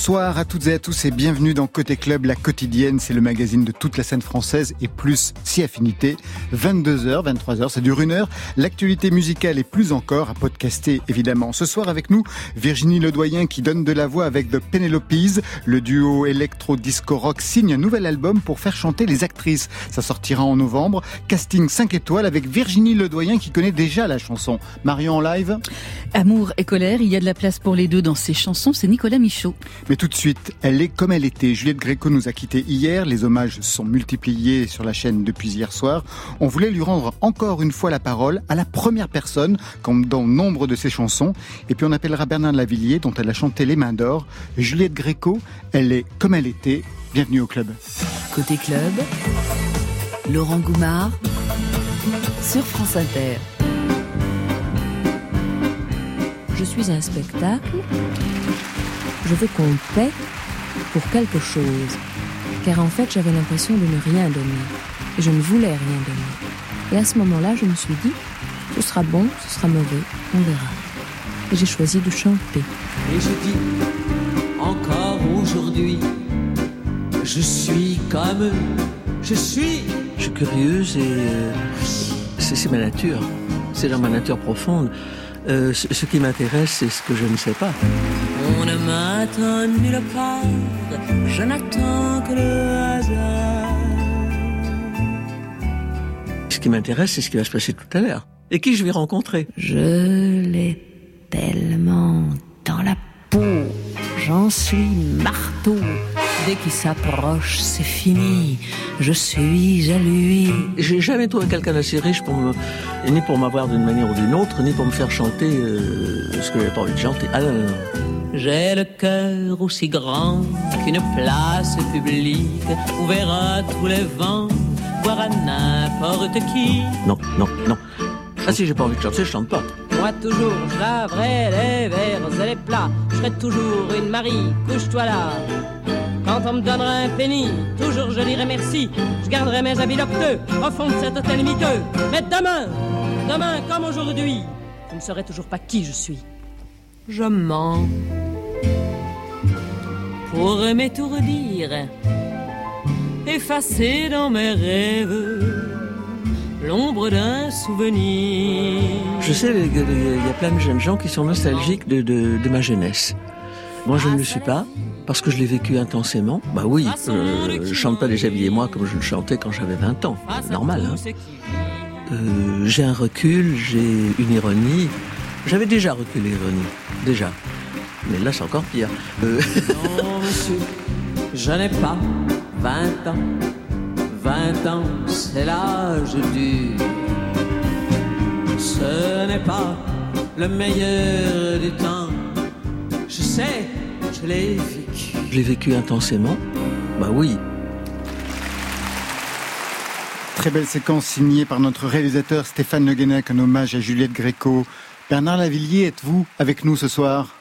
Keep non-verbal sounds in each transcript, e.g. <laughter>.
Bonsoir à toutes et à tous et bienvenue dans Côté Club, la quotidienne. C'est le magazine de toute la scène française et plus si affinité. 22h, 23h, ça dure une heure. L'actualité musicale et plus encore à podcaster évidemment. Ce soir avec nous, Virginie Ledoyen qui donne de la voix avec The Penelopes. Le duo électro-disco rock signe un nouvel album pour faire chanter les actrices. Ça sortira en novembre. Casting 5 étoiles avec Virginie Ledoyen qui connaît déjà la chanson. Marion en live? Amour et colère, il y a de la place pour les deux dans ces chansons. C'est Nicolas Michaud. Mais tout de suite, elle est comme elle était. Juliette Gréco nous a quittés hier. Les hommages sont multipliés sur la chaîne depuis hier soir. On voulait lui rendre encore une fois la parole à la première personne, comme dans nombre de ses chansons. Et puis on appellera Bernard Lavillier, dont elle a chanté Les Mains d'Or. Juliette Gréco, elle est comme elle était. Bienvenue au club. Côté club, Laurent Goumard sur France Inter. Je suis un spectacle je veux qu'on paie pour quelque chose. Car en fait, j'avais l'impression de ne rien donner. Et je ne voulais rien donner. Et à ce moment-là, je me suis dit, ce sera bon, ce sera mauvais, on verra. Et j'ai choisi de chanter. Et je dis, encore aujourd'hui, je suis comme je suis. Je suis curieuse et euh, c'est ma nature. C'est dans ma nature profonde. Euh, ce qui m'intéresse, c'est ce que je ne sais pas. On ne m'attend nulle part, je n'attends que le hasard. Ce qui m'intéresse, c'est ce qui va se passer tout à l'heure. Et qui je vais rencontrer? Je l'ai tellement dans la peau, j'en suis marteau. Dès qu'il s'approche, c'est fini. Je suis à lui. J'ai jamais trouvé quelqu'un d'assez riche pour me, ni pour m'avoir d'une manière ou d'une autre, ni pour me faire chanter euh, ce que j'avais pas envie de chanter. Ah non, non, non. J'ai le cœur aussi grand qu'une place publique où verra tous les vents, voir à n'importe qui. Non, non, non. Ah si j'ai pas envie de chanter, je chante pas. Moi toujours, je laverai les verres et les plats. Je serai toujours une Marie, couche-toi là. Quand on me donnera un penny, toujours je dirai merci. Je garderai mes habits locteux au fond de cet hôtel miteux. Mais demain, demain comme aujourd'hui, je ne saurai toujours pas qui je suis je mens pour m'étourdir, effacer dans mes rêves l'ombre d'un souvenir. Je sais, il y a plein de jeunes gens qui sont nostalgiques de, ma jeunesse. Moi, je ne le suis pas parce que je l'ai vécu intensément. Bah oui, euh, je chante pas déjà moi comme je le chantais quand j'avais 20 ans. Normal. Hein. Euh, j'ai un recul, j'ai une ironie. J'avais déjà reculé, René. Déjà. Mais là, c'est encore pire. Euh... <laughs> non, monsieur, je n'ai pas 20 ans. 20 ans, c'est l'âge du. Ce n'est pas le meilleur du temps. Je sais, je l'ai vécu. Je l'ai vécu intensément Bah oui. Très belle séquence signée par notre réalisateur Stéphane Le Guenec, un hommage à Juliette Gréco. Bernard Lavillier, êtes-vous avec nous ce soir?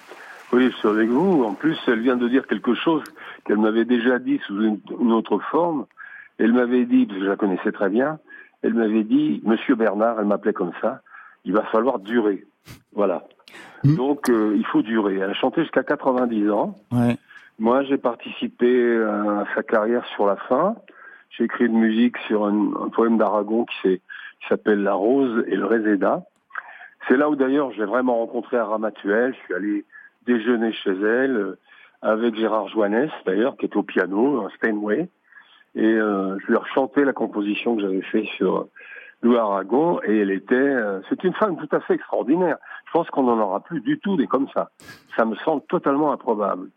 Oui, je suis avec vous. En plus, elle vient de dire quelque chose qu'elle m'avait déjà dit sous une, autre forme. Elle m'avait dit, parce que je la connaissais très bien, elle m'avait dit, Monsieur Bernard, elle m'appelait comme ça, il va falloir durer. Voilà. Hmm. Donc, euh, il faut durer. Elle a chanté jusqu'à 90 ans. Moi, j'ai participé à sa carrière sur la fin. J'ai écrit une musique sur un, poème d'Aragon qui s'appelle La Rose et le Réséda. C'est là où d'ailleurs j'ai vraiment rencontré à Ramatuel. Je suis allé déjeuner chez elle euh, avec Gérard Joannès d'ailleurs, qui est au piano, un Steinway. Et euh, je lui ai rechanté la composition que j'avais fait sur Louis Aragon. Et elle était, euh, c'est une femme tout à fait extraordinaire. Je pense qu'on n'en aura plus du tout des comme ça. Ça me semble totalement improbable.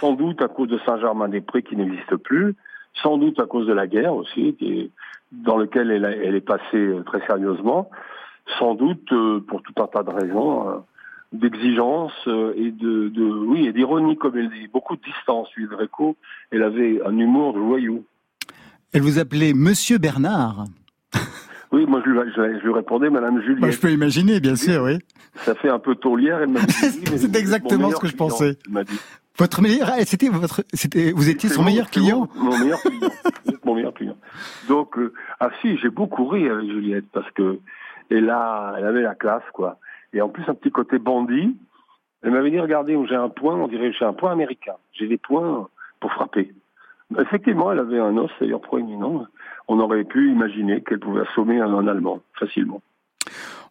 Sans doute à cause de Saint-Germain-des-Prés qui n'existe plus, sans doute à cause de la guerre aussi, qui dans lequel elle, elle est passée très sérieusement sans doute euh, pour tout un tas de raisons, euh, d'exigence euh, et de, de, oui et d'ironie comme elle dit, beaucoup de distance. Lui, Greco, elle avait un humour de voyou. Elle vous appelait Monsieur Bernard. Oui, moi je lui, je, lui répondais Madame Juliette. Moi, je peux imaginer, bien sûr, oui. Ça fait un peu tourlière, elle m'a dit. <laughs> C'est exactement ce que je pensais. Votre meilleur, ah, c'était votre, c'était, vous étiez son meilleur client. Mon, meilleur <laughs> client. mon meilleur client. Donc, ah si, j'ai beaucoup ri avec Juliette parce que et là, elle avait la classe, quoi. Et en plus, un petit côté bandit. Elle m'avait dit, regardez, j'ai un point, on dirait j'ai un point américain. J'ai des points pour frapper. Effectivement, elle avait un os d'ailleurs proéminent. On aurait pu imaginer qu'elle pouvait assommer un Allemand facilement.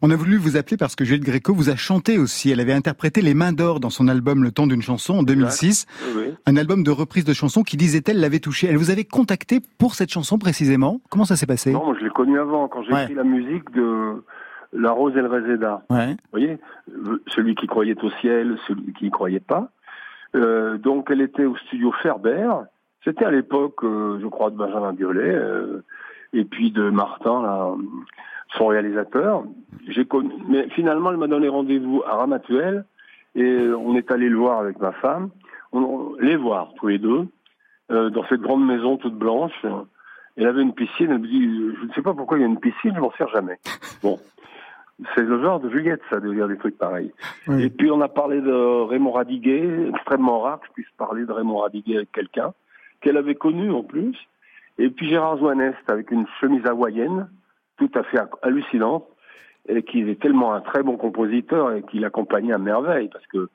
On a voulu vous appeler parce que Juliette Gréco vous a chanté aussi. Elle avait interprété Les Mains d'Or dans son album Le Temps d'une chanson en 2006. Un album de reprise de chansons qui, disait-elle, l'avait touchée. Elle vous avait contacté pour cette chanson précisément. Comment ça s'est passé? Non, moi je l'ai connue avant, quand j'ai écrit la musique de La Rose et le. Ouais. Vous voyez? Celui qui croyait au ciel, celui qui n'y croyait pas. Euh, donc elle était au studio Ferber. C'était à l'époque, euh, je crois, de Benjamin Biolay euh, et puis de Martin, là, son réalisateur. J'ai connu, mais finalement, elle m'a donné rendez-vous à Ramatuel et on est allé le voir avec ma femme. On, les voir tous les deux euh, dans cette grande maison toute blanche. Elle avait une piscine. Elle me dit, je ne sais pas pourquoi il y a une piscine, je m'en sers jamais. Bon. C'est le genre de Juliette, ça, de dire des trucs pareils. Et puis, on a parlé de Raymond Radiguet, extrêmement rare que je puisse parler de Raymond Radiguet avec quelqu'un, qu'elle avait connu en plus. Et puis, Gérard Zouanest, avec une chemise hawaïenne, tout à fait hallucinante, et qui est tellement un très bon compositeur et qui l'accompagnait à merveille, parce que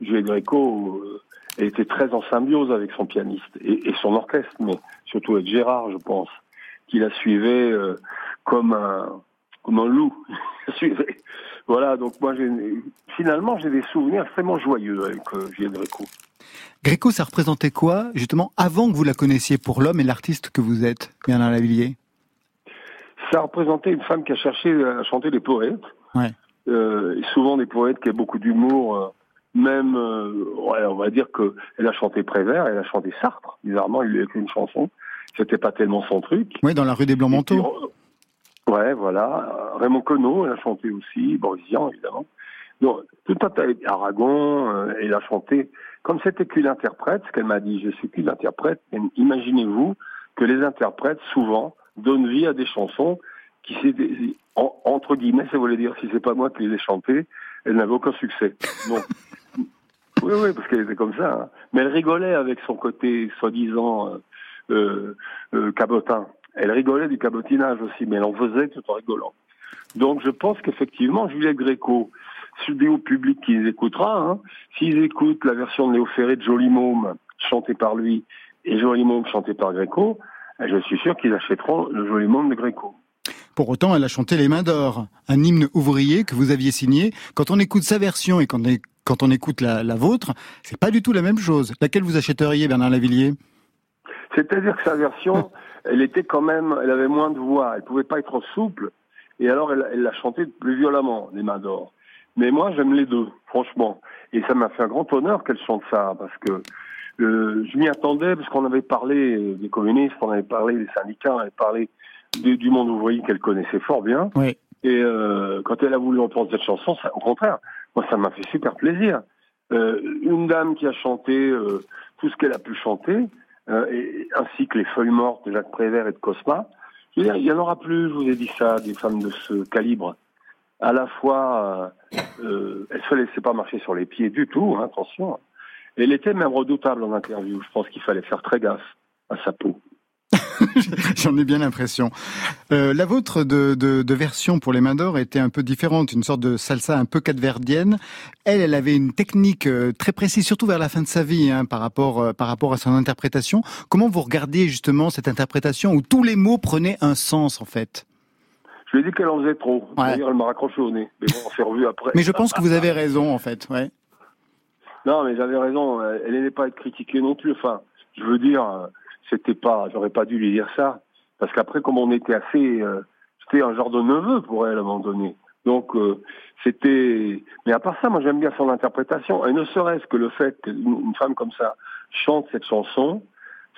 Juliette Gréco euh, était très en symbiose avec son pianiste et, son orchestre, mais surtout avec Gérard, je pense, qui la suivait euh, comme un comme un loup. <laughs> voilà, donc moi, finalement, j'ai des souvenirs extrêmement joyeux avec euh, Gréco. Gréco, ça représentait quoi, justement, avant que vous la connaissiez pour l'homme et l'artiste que vous êtes, Bernard Lavillier? Ça représentait une femme qui a cherché à chanter des poètes. Ouais. Euh, souvent des poètes qui ont beaucoup d'humour. Euh, même, euh, ouais, on va dire que elle a chanté Prévert, elle a chanté Sartre. Bizarrement, il lui a écrit une chanson. C'était pas tellement son truc. Oui, dans la rue des Blancs Manteaux. ouais, voilà. Raymond Queneau, elle a chanté aussi. Borisian, évidemment. Donc, tout un tas. Aragon, euh, elle a chanté. Comme c'était qu'une interprète, ce qu'elle m'a dit, je suis qu'une interprète. Imaginez-vous que les interprètes, souvent, donne vie à des chansons qui, entre guillemets, ça voulait dire si c'est pas moi qui les ai chantées, elle n'avait aucun succès. Donc, <laughs> oui, oui, parce qu'elle était comme ça. Hein. Mais elle rigolait avec son côté soi-disant euh, euh, euh, cabotin. Elle rigolait du cabotinage aussi, mais elle en faisait tout en rigolant. Donc je pense qu'effectivement, Juliette Gréco, au public qui les écoutera, hein, s'ils écoutent la version de Léo Ferré de Joli Môme, chantée par lui, et Joli Môme chantée par Gréco, je suis sûr qu'ils achèteront le joli monde de Gréco. Pour autant, elle a chanté Les Mains d'Or, un hymne ouvrier que vous aviez signé. Quand on écoute sa version et quand on, écoute la, la vôtre, c'est pas du tout la même chose. Laquelle vous achèteriez, Bernard Lavillier? C'est-à-dire que sa version, elle était quand même, elle avait moins de voix, elle pouvait pas être souple, et alors elle l'a chanté plus violemment, Les Mains d'Or. Mais moi, j'aime les deux, franchement. Et ça m'a fait un grand honneur qu'elle chante ça, parce que euh, je m'y attendais parce qu'on avait parlé euh, des communistes, on avait parlé des syndicats, on avait parlé du, monde ouvrier qu'elle connaissait fort bien. Oui. Et euh, quand elle a voulu entendre cette chanson, ça, au contraire, moi ça m'a fait super plaisir. Euh, une dame qui a chanté tout ce qu'elle a pu chanter, et, ainsi que les feuilles mortes de Jacques Prévert et de Cosma. Je veux dire, il y en aura plus, je vous ai dit ça, des femmes de ce calibre. À la fois, euh, elle se laissait pas marcher sur les pieds du tout, hein, attention. Elle était même redoutable en interview. Je pense qu'il fallait faire très gaffe à sa peau. <laughs> J'en ai bien l'impression. Euh, la vôtre de, de, de, version pour les mains d'or était un peu différente, une sorte de salsa un peu capverdienne. Elle, elle avait une technique euh, très précise, surtout vers la fin de sa vie, hein, par rapport euh, par rapport à son interprétation. Comment vous regardiez justement cette interprétation où tous les mots prenaient un sens en fait? Je lui ai dit qu'elle en faisait trop. Ouais. Elle m'a raccroché au nez. Mais bon, on s'est revu après. Mais je pense que vous avez raison en fait. Ouais. Non, mais j'avais raison. Elle n'allait pas être critiquée non plus. Enfin, je veux dire, c'était pas, j'aurais pas dû lui dire ça, parce qu'après, comme on était assez, euh, c'était un genre de neveu pour elle à un moment donné. Donc, euh, c'était. Mais à part ça, moi, j'aime bien son interprétation. Et ne serait-ce que le fait qu'une femme comme ça chante cette chanson,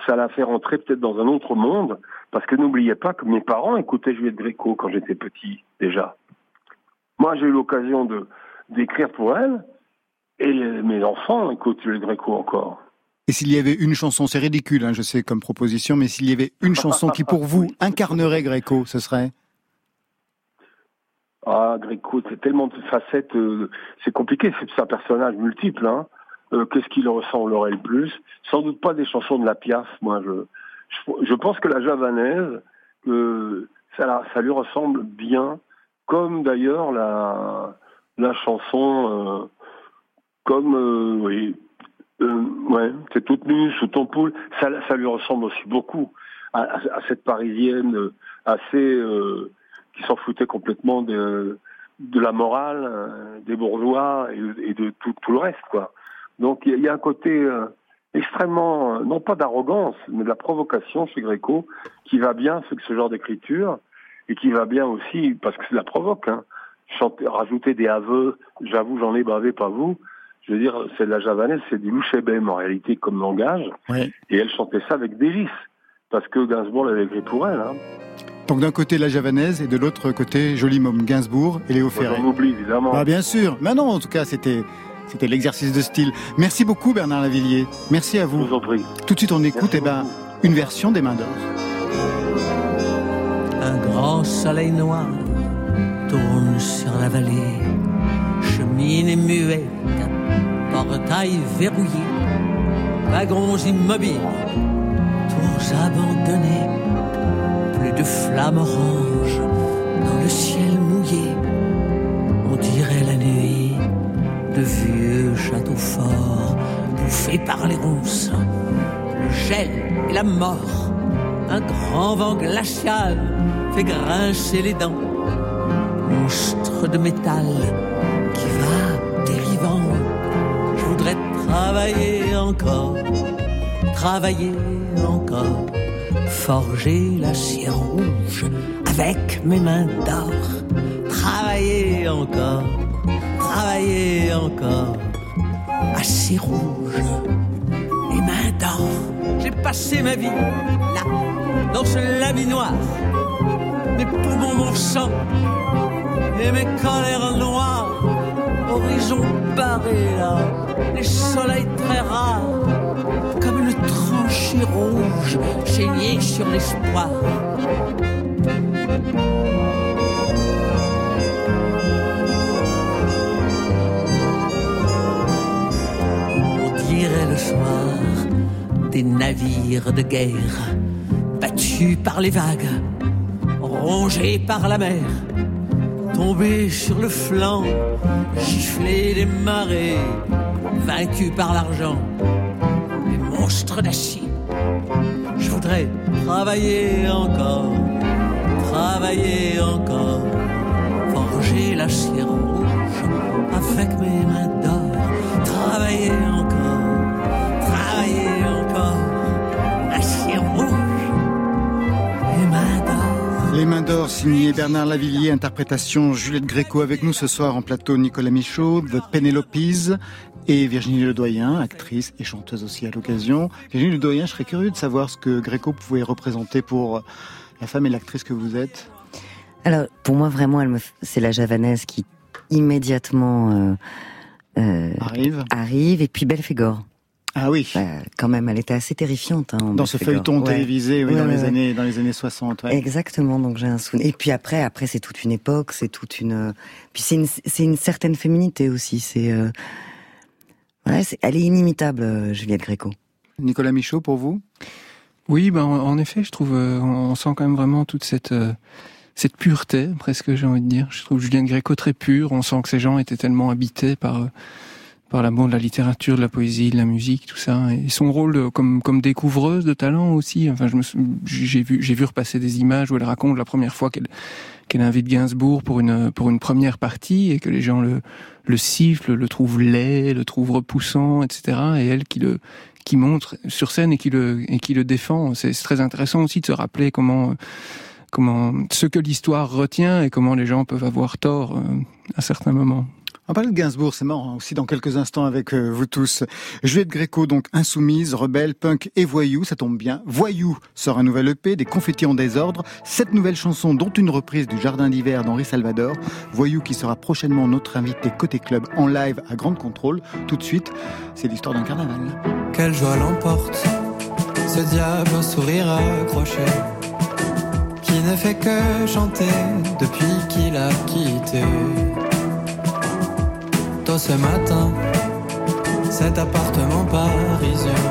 ça la fait rentrer peut-être dans un autre monde, parce que n'oubliez pas que mes parents écoutaient Juliette Gréco quand j'étais petit déjà. Moi, j'ai eu l'occasion de d'écrire pour elle, et mes enfants écoutent le Gréco encore. Et s'il y avait une chanson, c'est ridicule, hein, je sais, comme proposition, mais s'il y avait une <laughs> chanson qui, pour vous, incarnerait Gréco, ce serait? Ah, Gréco, c'est tellement de facettes, euh, c'est compliqué, c'est un personnage multiple. Hein. Euh, Qu'est-ce qui le ressemblerait le plus? Sans doute pas des chansons de la Piaf, moi. Je, je, pense que la javanaise, euh, ça, ça lui ressemble bien, comme d'ailleurs la, la chanson comme, euh, oui, euh, ouais, c'est toute nue sous ton poule. Ça, ça lui ressemble aussi beaucoup à, cette parisienne euh, assez qui s'en foutait complètement de, de la morale des bourgeois et, de tout, tout, le reste, quoi. Donc il y, a un côté extrêmement, non pas d'arrogance, mais de la provocation chez Gréco, qui va bien avec ce genre d'écriture et qui va bien aussi parce que c'est la provoque. Hein. Chanter, rajouter des aveux, j'avoue, j'en ai bavé, pas vous. Je veux dire, c'est de la javanaise, c'est du louchébem en réalité comme langage. Et elle chantait ça avec délice, parce que Gainsbourg l'avait écrit pour elle. Hein. Donc d'un côté la javanaise et de l'autre côté Joli Môme Gainsbourg et Léo Ferré. On oublie évidemment. Bah, bien sûr, mais non, en tout cas c'était c'était l'exercice de style. Merci beaucoup Bernard Lavillier. Merci à vous. Je vous en prie. Tout de suite on écoute eh ben, une version des Mains d'Or. Un grand soleil noir tourne sur la vallée, chemine et muette portail verrouillé, wagons immobiles, tours abandonnées, plus de flammes oranges dans le ciel mouillé. On dirait la nuit. De vieux châteaux forts, bouffés par les ronces, le gel et la mort. Un grand vent glacial fait grincer les dents, monstre de métal qui va travailler encore, travailler encore, forger l'acier rouge avec mes mains d'or, travailler encore, travailler encore, acier rouge, mes mains d'or. J'ai passé ma vie là, dans ce lamis noir, mes poumons, mon sang et mes colères noires horizon barré là, les soleils très rares, comme une tranchée rouge saignée sur l'espoir. On dirait le soir des navires de guerre, battus par les vagues, rongés par la mer Tombé sur le flanc, gifler les marées, vaincu par l'argent, les monstres d'acier. Je voudrais travailler encore, travailler encore, forger l'acier rouge avec mes mains d'or, travailler encore, Les mains d'or, signé Bernard Lavillier, interprétation Juliette Gréco avec nous ce soir en plateau Nicolas Michaud, The Penelopes et Virginie Ledoyen, actrice et chanteuse aussi à l'occasion. Virginie Ledoyen, je serais curieux de savoir ce que Gréco pouvait représenter pour la femme et l'actrice que vous êtes. Alors, pour moi, vraiment, elle c'est la javanaise qui immédiatement euh, euh, arrive. arrive, et puis Belphégor. Ah oui. Bah, quand même, elle était assez terrifiante. Hein, dans ce feuilleton télévisé, oui, dans les années, dans les années 60. Exactement. Donc j'ai un souvenir. Et puis après, après c'est toute une époque, c'est toute une. Puis c'est une, c'est une certaine féminité aussi. C'est. Euh... Ouais, elle est inimitable, euh, Juliette Gréco. Nicolas Michaud, pour vous? Oui, ben en effet, je trouve, euh, on sent quand même vraiment toute cette. Euh, cette pureté, presque j'ai envie de dire. Je trouve Juliette Gréco très pure. On sent que ces gens étaient tellement habités par par l'amour de la littérature, de la poésie, de la musique, tout ça. Et son rôle comme comme découvreuse de talent aussi. Enfin, j'ai vu j'ai vu repasser des images où elle raconte la première fois qu'elle qu'elle invite Gainsbourg pour une pour une première partie et que les gens le le sifflent, le trouvent laid, le trouvent repoussant, etc. Et elle qui le qui montre sur scène et qui le et qui le défend. C'est très intéressant aussi de se rappeler comment comment ce que l'histoire retient et comment les gens peuvent avoir tort euh, à certains moments. On parle de Gainsbourg, c'est marrant aussi dans quelques instants avec euh, vous tous. Juliette Gréco, donc insoumise, rebelle, punk et voyou, ça tombe bien. Voyou sort un nouvel EP, des confettis en désordre, sept nouvelles chansons dont une reprise du Jardin d'hiver d'Henri Salvador. Voyou qui sera prochainement notre invité côté club en live à Grande Contrôle. Tout de suite, c'est l'histoire d'un carnaval. Quelle joie l'emporte, ce diable sourire accroché, qui ne fait que chanter depuis qu'il a quitté ce matin, cet appartement parisien,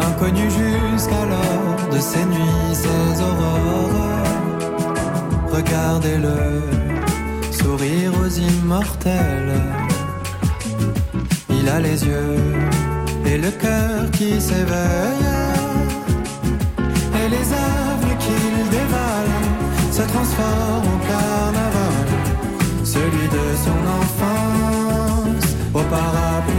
inconnu jusqu'alors de ces nuits, ces aurores. Regardez-le, sourire aux immortels. Il a les yeux et le cœur qui s'éveille. Et les avenues qu'il dévale se transforment en carnaval. Celui de son enfance, au parapluie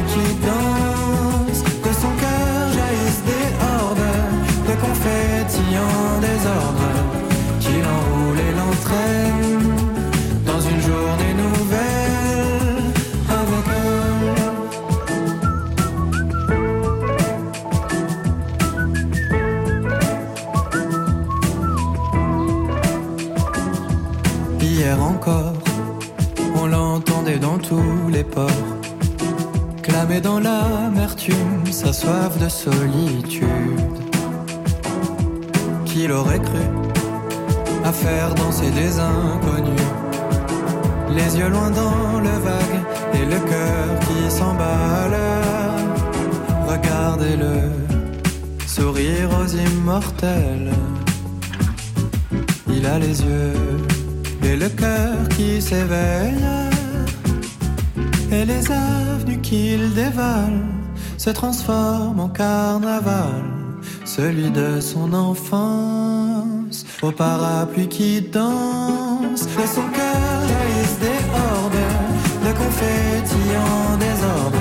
soif de solitude. Qu'il aurait cru à faire danser des inconnus, les yeux loin dans le vague et le cœur qui s'emballe. Regardez-le, sourire aux immortels. Il a les yeux et le cœur qui s'éveille. Et les avenues qu'il dévale se transforment en carnaval. Celui de son enfance, au parapluie qui danse. De son cœur jaillissent des hordes de confettis en désordre?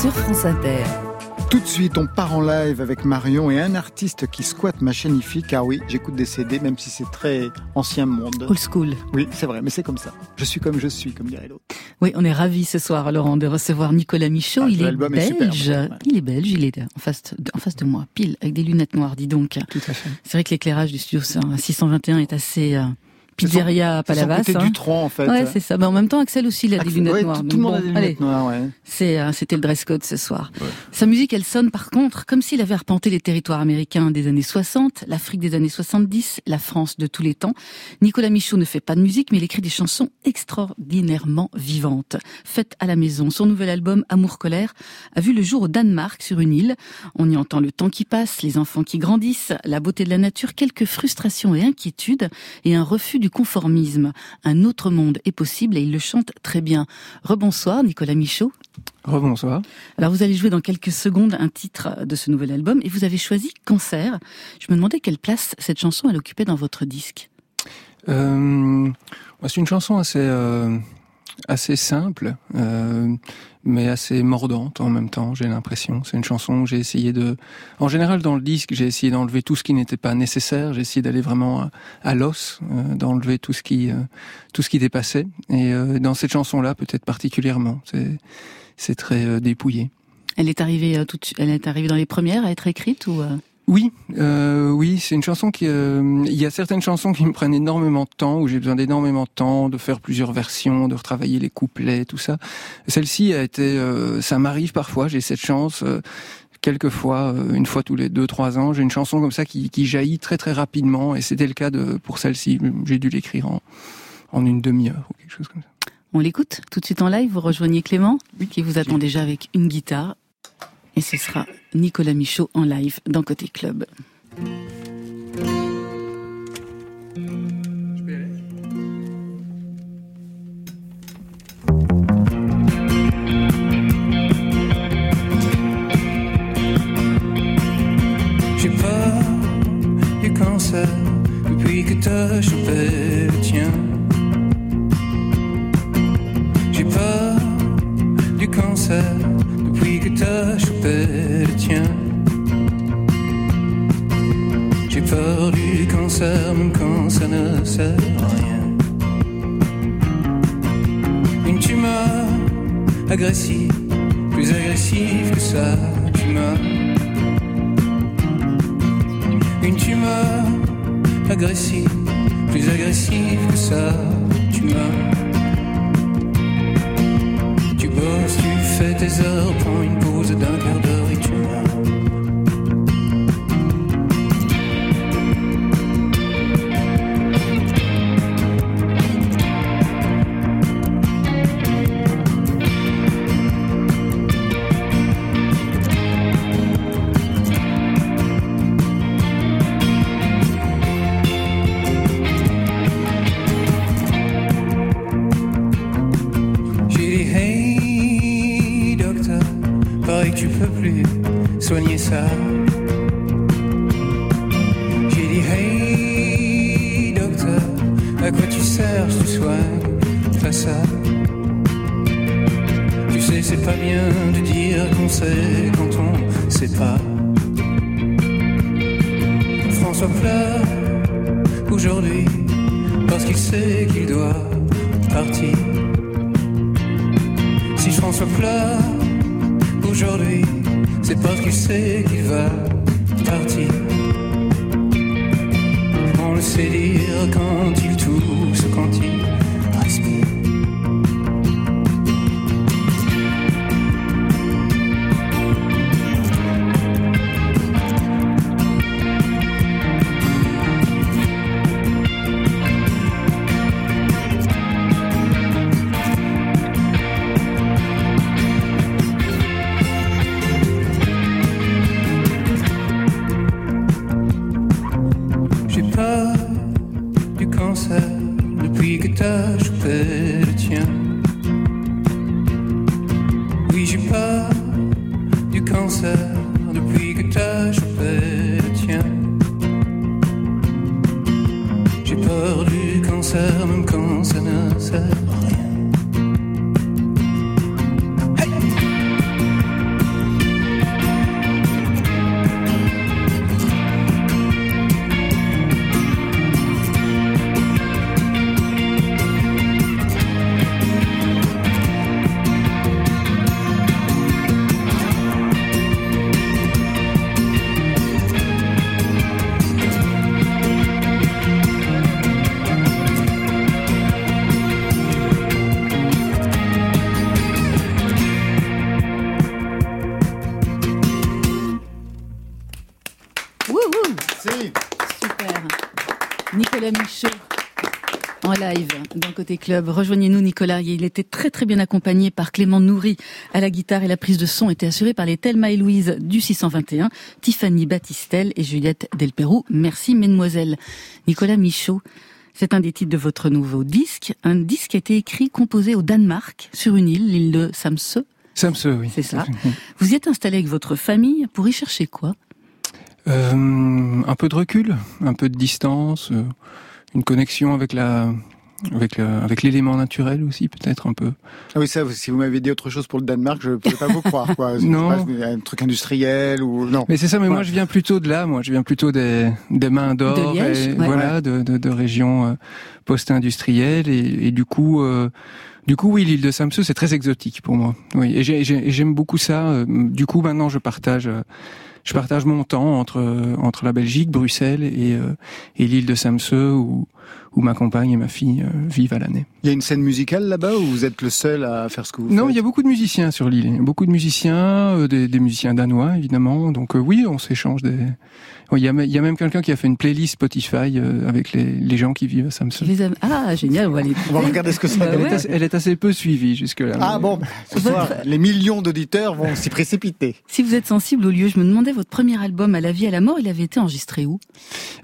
Sur France Inter. Tout de suite, on part en live avec Marion et un artiste qui squatte ma chaîne IFI, car oui, j'écoute des CD, même si c'est très ancien monde. Old school. Oui, c'est vrai, mais c'est comme ça. Je suis comme je suis, comme dirait l'autre. Oui, on est ravis ce soir, Laurent, de recevoir Nicolas Michaud. Ah, il est belge. ouais. Il est belge, il est en face, de, en face de moi, pile, avec des lunettes noires, dis donc. Tout à fait. C'est vrai que l'éclairage du studio 621 est assez euh, pizzeria à C'est Palavas. hein. du tronc, en fait. Ouais, c'est ça. Mais en même temps, Axel aussi, il a des Axel- lunettes ouais, noires. tout- le monde a des allez. lunettes noires, ouais. C'est, euh, c'était le dress code ce soir. Sa musique, elle sonne par contre comme s'il avait arpenté les territoires américains des années 60, l'Afrique des années 70, la France de tous les temps. Nicolas Michaud ne fait pas de musique, mais il écrit des chansons extraordinairement vivantes, faites à la maison. Son nouvel album Amour-colère a vu le jour au Danemark, sur une île. On y entend le temps qui passe, les enfants qui grandissent, la beauté de la nature, quelques frustrations et inquiétudes, et un refus du conformisme. Un autre monde est possible et il le chante très bien. Rebonsoir, Nicolas Michaud. Rebonsoir. Alors vous allez jouer dans quelques secondes un titre de ce nouvel album et vous avez choisi Cancer. Je me demandais quelle place cette chanson elle occupait dans votre disque. Euh, c'est une chanson assez euh, assez simple, euh, mais assez mordante en même temps. J'ai l'impression. C'est une chanson où j'ai essayé de, en général dans le disque, j'ai essayé d'enlever tout ce qui n'était pas nécessaire. J'ai essayé d'aller vraiment à, à l'os, euh, d'enlever tout ce qui euh, tout ce qui dépassait. Et euh, dans cette chanson-là, peut-être particulièrement, c'est c'est très euh, dépouillé. Elle est arrivée euh, tout de suite- elle est arrivée dans les premières à être écrite ou euh, Oui, euh, oui, c'est une chanson qui. euh, il y a certaines chansons qui me prennent énormément de temps, où j'ai besoin d'énormément de temps, de faire plusieurs versions, de retravailler les couplets, tout ça. Celle-ci a été, euh, ça m'arrive parfois, j'ai cette chance. euh, Quelquefois, euh, une fois tous les deux, trois ans, j'ai une chanson comme ça qui, qui jaillit très très rapidement, et c'était le cas de pour celle-ci. J'ai dû l'écrire en, en une demi-heure ou quelque chose comme ça. On l'écoute tout de suite en live. Vous rejoignez Clément qui vous attend déjà avec une guitare et ce sera Nicolas Michaud en live dans Côté Club. J'ai peur du cancer depuis que t'as chopé le tien. J'ai peur du cancer depuis que t'as chopé le tien. J'ai peur du cancer même quand ça ne sert à rien. Une tumeur agressive, plus agressive que ça, tumeur. Une tumeur agressive, plus agressive que ça, tu fais tes heures, prends une pause d'un quart d'heure et tu meurs. De dire qu'on sait quand on sait pas. François pleure aujourd'hui parce qu'il sait qu'il doit partir. Si François pleure aujourd'hui, c'est parce qu'il sait qu'il va partir. On le sait dire quand il tousse, quand il respire. Nicolas Michaud en live dans Côté Club. Rejoignez-nous Nicolas. Il était très très bien accompagné par Clément Nourri à la guitare et la prise de son était assurée par les Thelma et Louise du 621, Tiffany Battistel et Juliette Delperroux. Merci mesdemoiselles. Nicolas Michaud, c'est un des titres de votre nouveau disque. Un disque qui a été écrit, composé au Danemark, sur une île, l'île de Samsø. Samsø, oui. C'est ça. <laughs> Vous y êtes installé avec votre famille pour y chercher quoi? Un peu de recul, un peu de distance, euh, une connexion avec la, avec la- avec l'élément naturel aussi, peut-être un peu. Ah oui, ça, si vous m'avez dit autre chose pour le Danemark, je ne pouvais pas vous croire. Quoi. <laughs> Non. pas Un truc industriel ou non. Mais c'est ça, mais moi je viens plutôt de là, moi je viens plutôt des, des mains d'or, De ouais. voilà, de, de, de régions euh, post-industrielles et, et du coup, euh, du coup oui, l'île de Samsø c'est très exotique pour moi. Oui, et j'ai- j'ai- et j'aime beaucoup ça. euh, Du coup, maintenant je partage. Je partage mon temps entre entre la Belgique, Bruxelles et, euh, et l'île de Samsø où, où ma compagne et ma fille euh, vivent à l'année. Il y a une scène musicale là-bas ou vous êtes le seul à faire ce que vous Non, il faites y a beaucoup de musiciens sur l'île. Il Beaucoup de musiciens, euh, des, des musiciens danois évidemment. Donc euh, oui, on s'échange des. Oui, Il y a, y a même quelqu'un qui a fait une playlist Spotify euh, avec les, les gens qui vivent à Samsung. Les am- Ah, génial, on va aller. On va regarder ce que c'est. Bah Elle, ouais. est assez, elle est assez peu suivie jusque-là. Ah mais- bon, ce soir, les millions d'auditeurs vont s'y précipiter. Si vous êtes sensible au lieu, je me demandais votre premier album à la vie à la mort, il avait été enregistré où?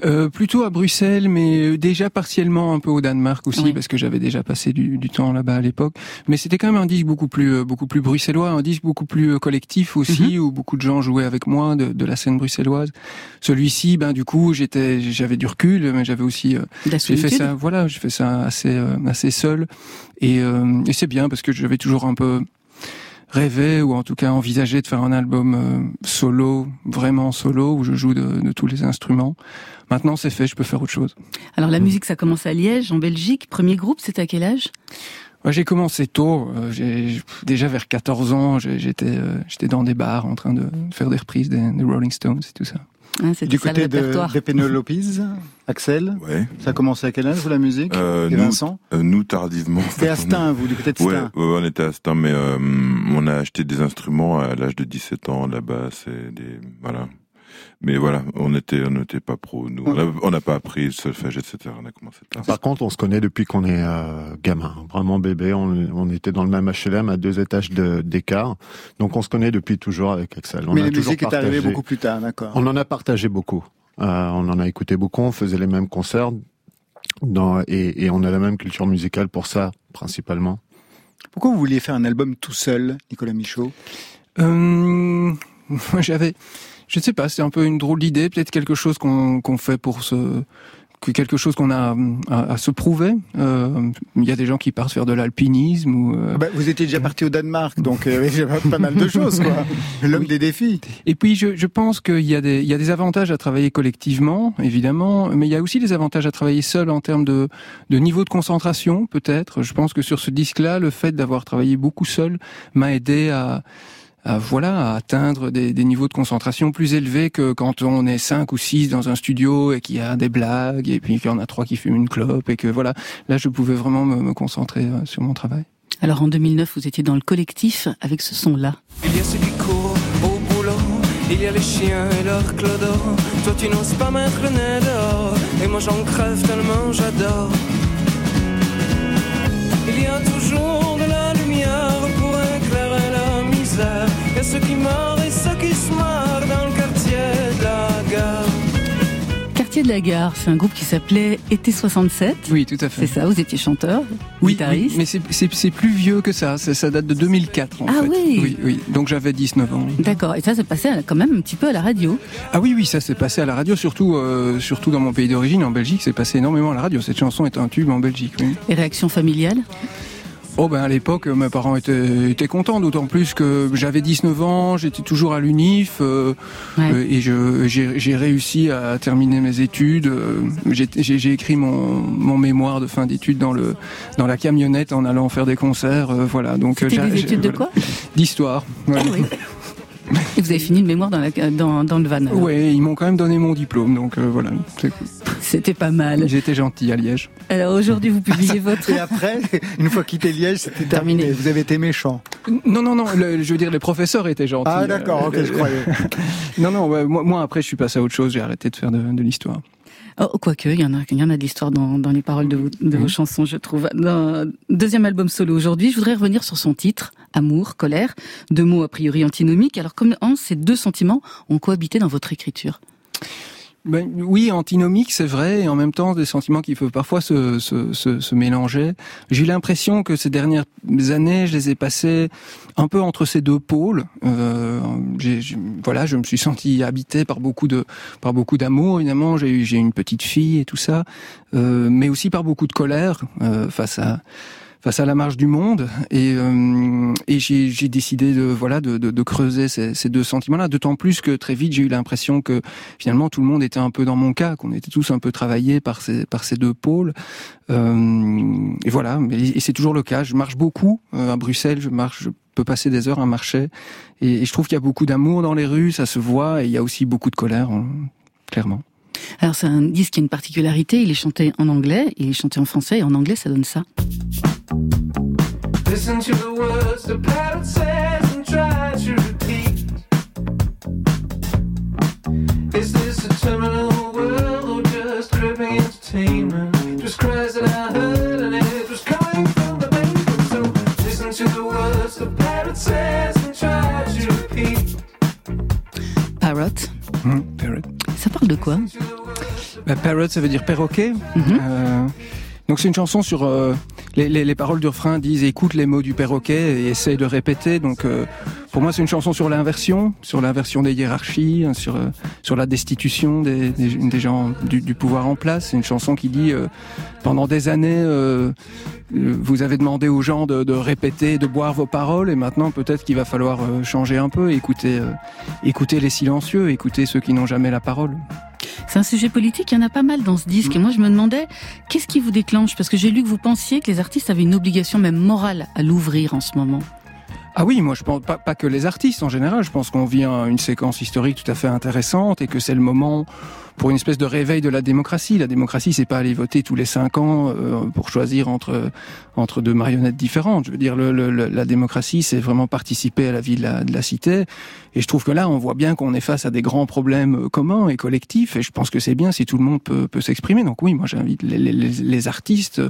Euh, plutôt à Bruxelles, mais euh, déjà partiellement un peu au Danemark aussi, Oui. parce que j'avais déjà passé du, du temps là-bas à l'époque. Mais c'était quand même un disque beaucoup plus, euh, beaucoup plus bruxellois, un disque beaucoup plus euh, collectif aussi, où beaucoup de gens jouaient avec moi de, de la scène bruxelloise. Celui-ci, ben du coup, j'étais, j'avais du recul, mais j'avais aussi, euh, j'ai fait ça, voilà, j'ai fait ça assez, euh, assez seul, et, euh, et c'est bien parce que j'avais toujours un peu rêvé ou en tout cas envisagé de faire un album solo, vraiment solo, où je joue de, de tous les instruments. Maintenant, c'est fait, je peux faire autre chose. Alors la musique, ça commence à Liège, en Belgique. Premier groupe, c'est à quel âge? J'ai commencé tôt. j'ai déjà vers 14 ans, j'étais j'étais dans des bars en train de faire des reprises des, des Rolling Stones et tout ça. C'était Du côté de, répertoire. de Pénélope, Axel, Ouais. ça a commencé à quel âge, vous, la musique Euh, Et nous, Vincent euh, nous, tardivement. C'était à Stein, vous, du côté de Ouais, Stein ouais, ouais, on était à Stein, mais euh, on a acheté des instruments à l'âge de 17 ans, la basse et des voilà. Mais voilà, on était, on n'était pas pro. Nous, on n'a pas appris le solfège, etc. On a commencé tard. Par contre, on se connaît depuis qu'on est euh, gamin, vraiment bébé. On, on était dans le même HLM à deux étages de- d'écart, donc on se connaît depuis toujours avec Axel. On Mais a la musique est arrivée beaucoup plus tard, d'accord. On en a partagé beaucoup. Euh, on en a écouté beaucoup. On faisait les mêmes concerts, dans, et, et on a la même culture musicale pour ça, principalement. Pourquoi vous vouliez faire un album tout seul, Nicolas Michaud? Euh, <laughs> moi, j'avais, je ne sais pas, c'est un peu une drôle d'idée, peut-être quelque chose qu'on qu'on fait pour se, que quelque chose qu'on a à, à se prouver. Euh, Il y a des gens qui partent faire de l'alpinisme ou. euh, Bah, Vous étiez déjà parti au Danemark, donc euh, pas mal de choses, quoi. <laughs> L'homme des défis. Et puis je, je pense qu'il y a des il y a des avantages à travailler collectivement, évidemment, mais il y a aussi des avantages à travailler seul en termes de de niveau de concentration, peut-être. Je pense que sur ce disque-là, le fait d'avoir travaillé beaucoup seul m'a aidé à à, voilà, à atteindre des, des niveaux de concentration plus élevés que quand on est cinq ou six dans un studio et qu'il y a des blagues et puis qu'il y en a trois qui fument une clope et que voilà, là je pouvais vraiment me, me concentrer euh, sur mon travail. Alors en 2009, vous étiez dans le collectif avec ce son-là. Il y a ceux qui courent au boulot, il y a les chiens et leurs clodos. Toi tu n'oses pas mettre le nez dehors, et moi j'en crève tellement j'adore. Quartier de la Gare, c'est un groupe qui s'appelait Été 67. Oui, tout à fait. C'est ça, vous étiez chanteur, Oui, guitariste. oui, mais c'est- plus vieux que ça. Ça, ça date de 2004 en Ah fait. oui. oui, oui. Donc j'avais 19 ans. D'accord, et ça s'est passé quand même un petit peu à la radio. Ah oui, oui, ça s'est passé à la radio, surtout, euh, surtout dans mon pays d'origine, en Belgique, c'est passé énormément à la radio. Cette chanson est un tube en Belgique. Oui. Et réaction familiale? Oh ben à l'époque, euh, mes parents étaient, étaient contents, d'autant plus que j'avais 19 ans, j'étais toujours à l'UNIF euh, Ouais. euh, et je j'ai j'ai réussi à terminer mes études. euh, J'ai écrit mon, mon mémoire de fin d'études dans le dans la camionnette en allant faire des concerts. euh, voilà, donc C'était j'ai- des études de voilà. quoi D'histoire. Ah oui. Et vous avez fini le mémoire dans, la, dans, dans le van. Ouais, ils m'ont quand même donné mon diplôme, donc euh, voilà. c'est cool. C'était pas mal. J'étais gentil à Liège. Alors aujourd'hui, vous publiez <laughs> votre... Et après, <laughs> une fois quitté Liège, c'était terminé. Vous avez été méchant. Non, non, non, le- je veux dire, les professeurs étaient gentils. Ah, d'accord, ok, Euh, je croyais. <laughs> non, non, ouais, moi, moi, après, je suis passé à autre chose, j'ai arrêté de faire de, de l'histoire. Oh, quoique, il y en a, il y en a de l'histoire dans, dans les paroles de, vos, de vos chansons, je trouve. Dans, deuxième album solo aujourd'hui, je voudrais revenir sur son titre, Amour, colère, deux mots a priori antinomiques. Alors comment ces deux sentiments ont cohabité dans votre écriture? Ben, oui, antinomique, c'est vrai, et en même temps des sentiments qui peuvent parfois se, se, se, se mélanger. J'ai eu l'impression que ces dernières années, je les ai passées un peu entre ces deux pôles. Euh, j'ai- voilà, je me suis senti habité par beaucoup de par beaucoup d'amour. Évidemment, j'ai eu j'ai une petite fille et tout ça, euh, mais aussi par beaucoup de colère euh, face à face à la marche du monde et, euh, j'ai décidé de creuser ces, deux sentiments-là. D'autant plus que très vite j'ai eu l'impression que finalement tout le monde était un peu dans mon cas qu'on était tous un peu travaillés par ces deux pôles. Euh, et voilà et, c'est toujours le cas. Je marche beaucoup euh, à Bruxelles. Je marche je peux passer des heures à marcher. Et, et je trouve qu'il y a beaucoup d'amour dans les rues ça se voit et il y a aussi beaucoup de colère hein, clairement. Alors c'est un disque qui a une particularité, il est chanté en anglais, il est chanté en français, et en anglais ça donne ça. Listen to the words the parrot says and try to repeat. Is this a terminal world or just gripping entertainment? Was cries that I heard and it was coming from the basement. So listen to the words the parrot says and try to repeat. Parrot, Hmm, parrot. ça parle de quoi? Bah, parrot, ça veut dire perroquet. Euh, donc c'est une chanson sur euh, les, les, les paroles du refrain disent écoute les mots du perroquet et essaye de répéter. Donc euh, pour moi c'est une chanson sur l'inversion, sur l'inversion des hiérarchies, hein, sur euh, sur la destitution des, des, gens du, pouvoir en place. C'est une chanson qui dit pendant des années vous avez demandé aux gens de, de répéter, de boire vos paroles et maintenant peut-être qu'il va falloir changer un peu, écouter écouter les silencieux, écouter ceux qui n'ont jamais la parole. C'est un sujet politique, il y en a pas mal dans ce disque. Et moi, je me demandais, qu'est-ce qui vous déclenche? Parce que j'ai lu que vous pensiez que les artistes avaient une obligation même morale à l'ouvrir en ce moment. Ah oui, moi je pense pas, que les artistes en général. Je pense qu'on vit un- une séquence historique tout à fait intéressante et que c'est le moment pour une espèce de réveil de la démocratie. La démocratie, c'est pas aller voter tous les cinq ans euh, pour choisir entre entre deux marionnettes différentes. Je veux dire, le, le- la démocratie, c'est vraiment participer à la vie de la, de la cité. Et je trouve que là, on voit bien qu'on est face à des grands problèmes euh, communs et collectifs. Et je pense que c'est bien si tout le monde peut, peut s'exprimer. Donc oui, moi j'invite les, les- les- artistes,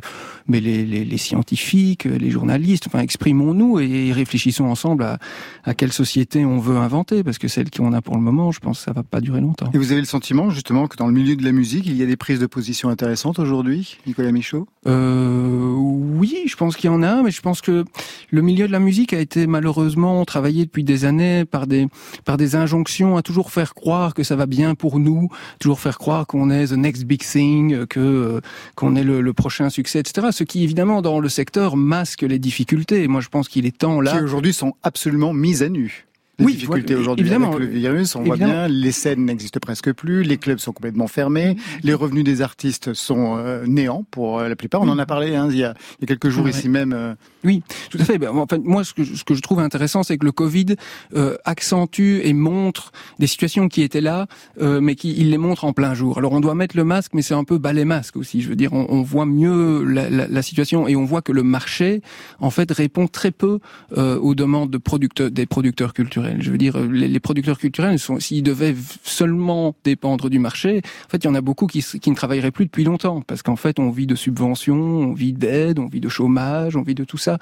mais les, les- les scientifiques, les journalistes. Enfin, exprimons-nous et réfléchissons ensemble à, à quelle société on veut inventer, parce que celle qu'on a pour le moment, je pense que ça va pas durer longtemps. Et vous avez le sentiment justement que dans le milieu de la musique, il y a des prises de position intéressantes aujourd'hui, Nicolas Michaud? Euh, oui, je pense qu'il y en a, mais je pense que le milieu de la musique a été malheureusement travaillé depuis des années par des par des injonctions à toujours faire croire que ça va bien pour nous, toujours faire croire qu'on est the next big thing, que euh, qu'on est le, le prochain succès, etc. Ce qui évidemment dans le secteur masque les difficultés. Et moi, je pense qu'il est temps là. Qui aujourd'hui sont absolument mises à nu. Les Oui, difficultés aujourd'hui avec le virus, on voit bien, les scènes n'existent presque plus, les clubs sont complètement fermés, les revenus des artistes sont euh, néants pour euh, la plupart. On en a parlé hein, il, y a, il y a quelques jours Ouais. ici même. Oui, tout à fait. Ben, en fait, moi, ce que, ce que je trouve intéressant, c'est que le Covid euh, accentue et montre des situations qui étaient là, euh, mais qui il les montre en plein jour. Alors, on doit mettre le masque, mais c'est un peu balai masque aussi. Je veux dire, on, on voit mieux la, la- la situation et on voit que le marché, en fait, répond très peu euh, aux demandes de producteurs, des producteurs culturels. Je veux dire, euh, les, les producteurs culturels, s'ils devaient seulement dépendre du marché, en fait, il y en a beaucoup qui, qui ne travailleraient plus depuis longtemps, parce qu'en fait, on vit de subventions, on vit d'aides, on vit de chômage, on vit de tout ça.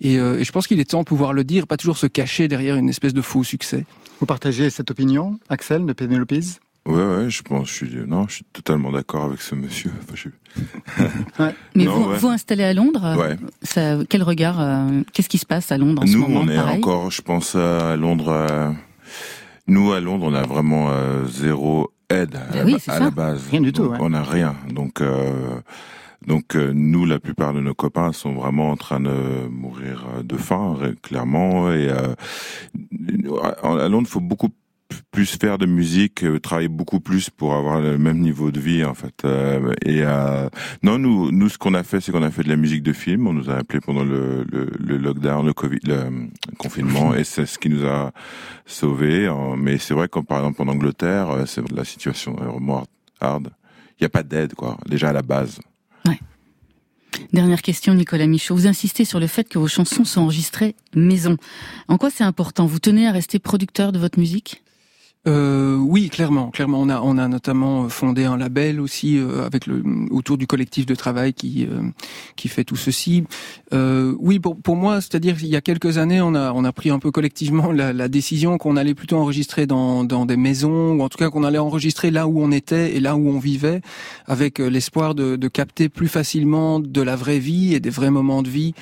Et, euh, et je pense qu'il est temps de pouvoir le dire, pas toujours se cacher derrière une espèce de faux succès. Vous partagez cette opinion, Axel, de Penelope Ouais, ouais, je pense, je suis, non, je suis totalement d'accord avec ce monsieur. Enfin, je- <laughs> Mais Non, vous, ouais. vous installez à Londres, euh, Ouais. ça, quel regard, euh, qu'est-ce qui se passe à Londres en ce Nous, moment on est pareil? encore, je pense, à Londres. euh, Nous, à Londres, on a vraiment euh, zéro aide à, Ben oui, à ça. la base. Rien du tout. On n'a rien. Donc, euh, donc euh, nous, la plupart de nos copains sont vraiment en train de mourir euh, de faim, clairement. Et euh, à Londres, il faut beaucoup plus faire de musique, travailler beaucoup plus pour avoir le même niveau de vie en fait. Euh, et euh, non, nous, nous, ce qu'on a fait, c'est qu'on a fait de la musique de film. On nous a appelé pendant le, le, le lockdown, le Covid, le confinement, et c'est ce qui nous a sauvés. Mais c'est vrai qu'en par exemple en Angleterre, c'est la situation est vraiment hard. Il n'y a pas d'aide quoi, déjà à la base. Dernière question, Nicolas Michaud. Vous insistez sur le fait que vos chansons sont enregistrées maison. En quoi c'est important? Vous tenez à rester producteur de votre musique? Euh, oui, clairement, clairement. On a, on a notamment fondé un label aussi euh, avec le autour du collectif de travail qui euh, qui fait tout ceci. Euh, oui, pour pour moi, c'est-à-dire il y a quelques années, on a on a pris un peu collectivement la, la décision qu'on allait plutôt enregistrer dans dans des maisons ou en tout cas qu'on allait enregistrer là où on était et là où on vivait, avec euh, l'espoir de de capter plus facilement de la vraie vie et des vrais moments de vie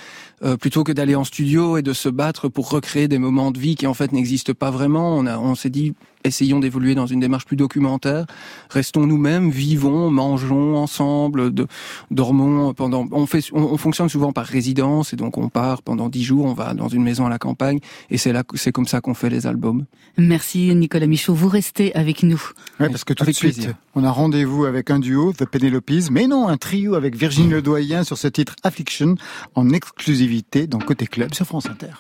euh, plutôt que d'aller en studio et de se battre pour recréer des moments de vie qui en fait n'existent pas vraiment. On a, on s'est dit, essayons d'évoluer dans une démarche plus documentaire. Restons nous-mêmes, vivons, mangeons ensemble, de, dormons pendant. On fait, on, on fonctionne souvent par résidence et donc on part pendant dix jours, on va dans une maison à la campagne et c'est là, c'est comme ça qu'on fait les albums. Merci Nicolas Michaud. Vous restez avec nous. Ouais, parce que tout Avec de suite, plaisir. on a rendez-vous avec un duo, The Penelopes, mais non, un trio avec Virginie Ledoyen sur ce titre Affliction, en exclusivité dans Côté Club sur France Inter.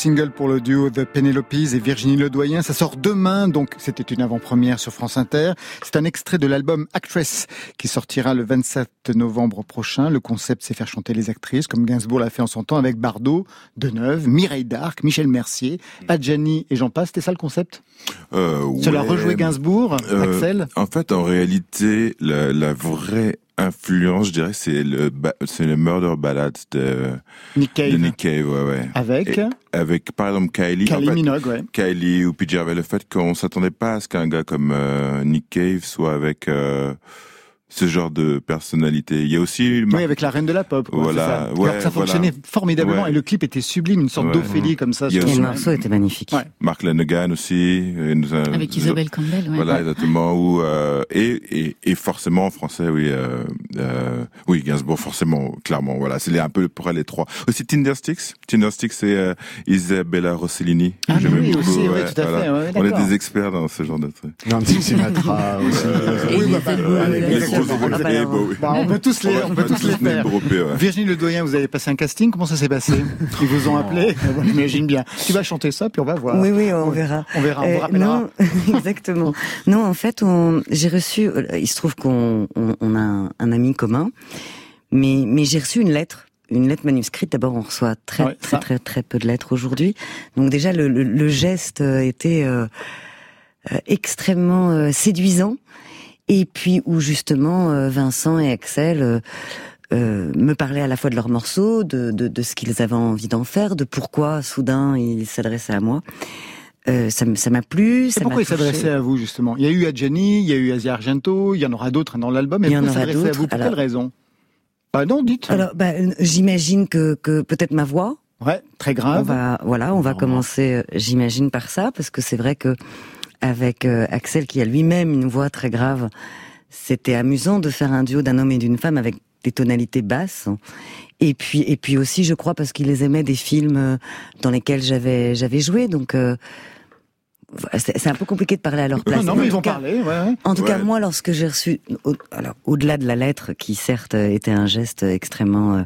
Single pour le duo The Penelopes et Virginie Ledoyen. Ça sort demain, donc c'était une avant-première sur France Inter. C'est un extrait de l'album Actress qui sortira le 27 novembre prochain. Le concept, c'est faire chanter les actrices, comme Gainsbourg l'a fait en son temps avec Bardot, Deneuve, Mireille Darc, Michel Mercier, Adjani et j'en passe. C'était ça le concept? Euh, Cela ouais. rejouer Gainsbourg, Euh, Axel? En fait, en réalité, la, la vraie influence, je dirais, c'est le, c'est le Murder Ballad de Nick Cave. de Nick Cave, ouais, ouais. Avec? Et avec, par exemple, Kylie. Kylie en fait, Minogue, ouais. Kylie ou PJ Harvey, le fait qu'on s'attendait pas à ce qu'un gars comme euh, Nick Cave soit avec euh, ce genre de personnalité. Il y a aussi Oui, avec la reine de la pop. Quoi, Voilà, ça. ouais, ça fonctionnait voilà. formidablement Ouais. et le clip était sublime, une sorte Ouais. d'Ophélie comme ça. Et le morceau était magnifique. Ouais. Mark Lanegan aussi. euh, nous Avec nous Isabelle Campbell, ouais. Voilà, Ouais. exactement. Où, euh, et, et, et forcément en français, oui, euh, euh, oui, Gainsbourg, forcément, clairement. Voilà, c'est un peu pour les trois. Aussi Tindersticks. Tindersticks, c'est euh, Isabella Rossellini. Ah, J'aime oui, beaucoup, aussi, oui, ouais, tout à fait, ouais, On est des experts dans ce genre de trucs. Nancy Sinatra <laughs> aussi. Ah, oui. bah, on peut tous les, on peut tous les faire. Virginie Ledoyen, vous avez passé un casting, comment ça s'est passé? Ils vous ont appelé J'imagine bien. Tu vas chanter ça, puis on va voir. Oui, oui, on verra. On verra, on vous Euh, rappellera. <laughs> exactement. Non, en fait, on, j'ai reçu. Il se trouve qu'on on, on a un, ami commun, mais mais j'ai reçu une lettre. Une lettre manuscrite. D'abord, on reçoit très Ouais, très, très très peu de lettres aujourd'hui. Donc déjà, le, le, le geste euh, était euh, euh, extrêmement euh, séduisant. Et puis où justement euh, Vincent et Axel euh, euh, me parlaient à la fois de leurs morceaux, de, de, de ce qu'ils avaient envie d'en faire, de pourquoi soudain ils s'adressaient à moi. Euh, ça m'a plu. Ça pourquoi ils s'adressaient à vous, justement? Il y a eu Adjani, il y a eu Asia Argento, il y en aura d'autres hein, dans l'album. Il y en aura s'adressaient à d'autres, vous? Pour alors- quelle raison? Bah non, dites. Alors, bah, j'imagine que, que peut-être ma voix. Ouais, très On grave. va, voilà, on va commencer, euh, j'imagine, par ça, parce que c'est vrai que avec euh, Axel, qui a lui-même une voix très grave, c'était amusant de faire un duo d'un homme et d'une femme avec des tonalités basses. Et puis, et puis aussi, je crois, parce qu'ils aimaient des films euh, dans lesquels j'avais, j'avais joué, donc. euh, c'est c'est un peu compliqué de parler à leur place. non, Mais ils cas- parler, ouais. En tout cas, moi, lorsque j'ai reçu, au- alors au-delà de la lettre, qui certes était un geste extrêmement euh,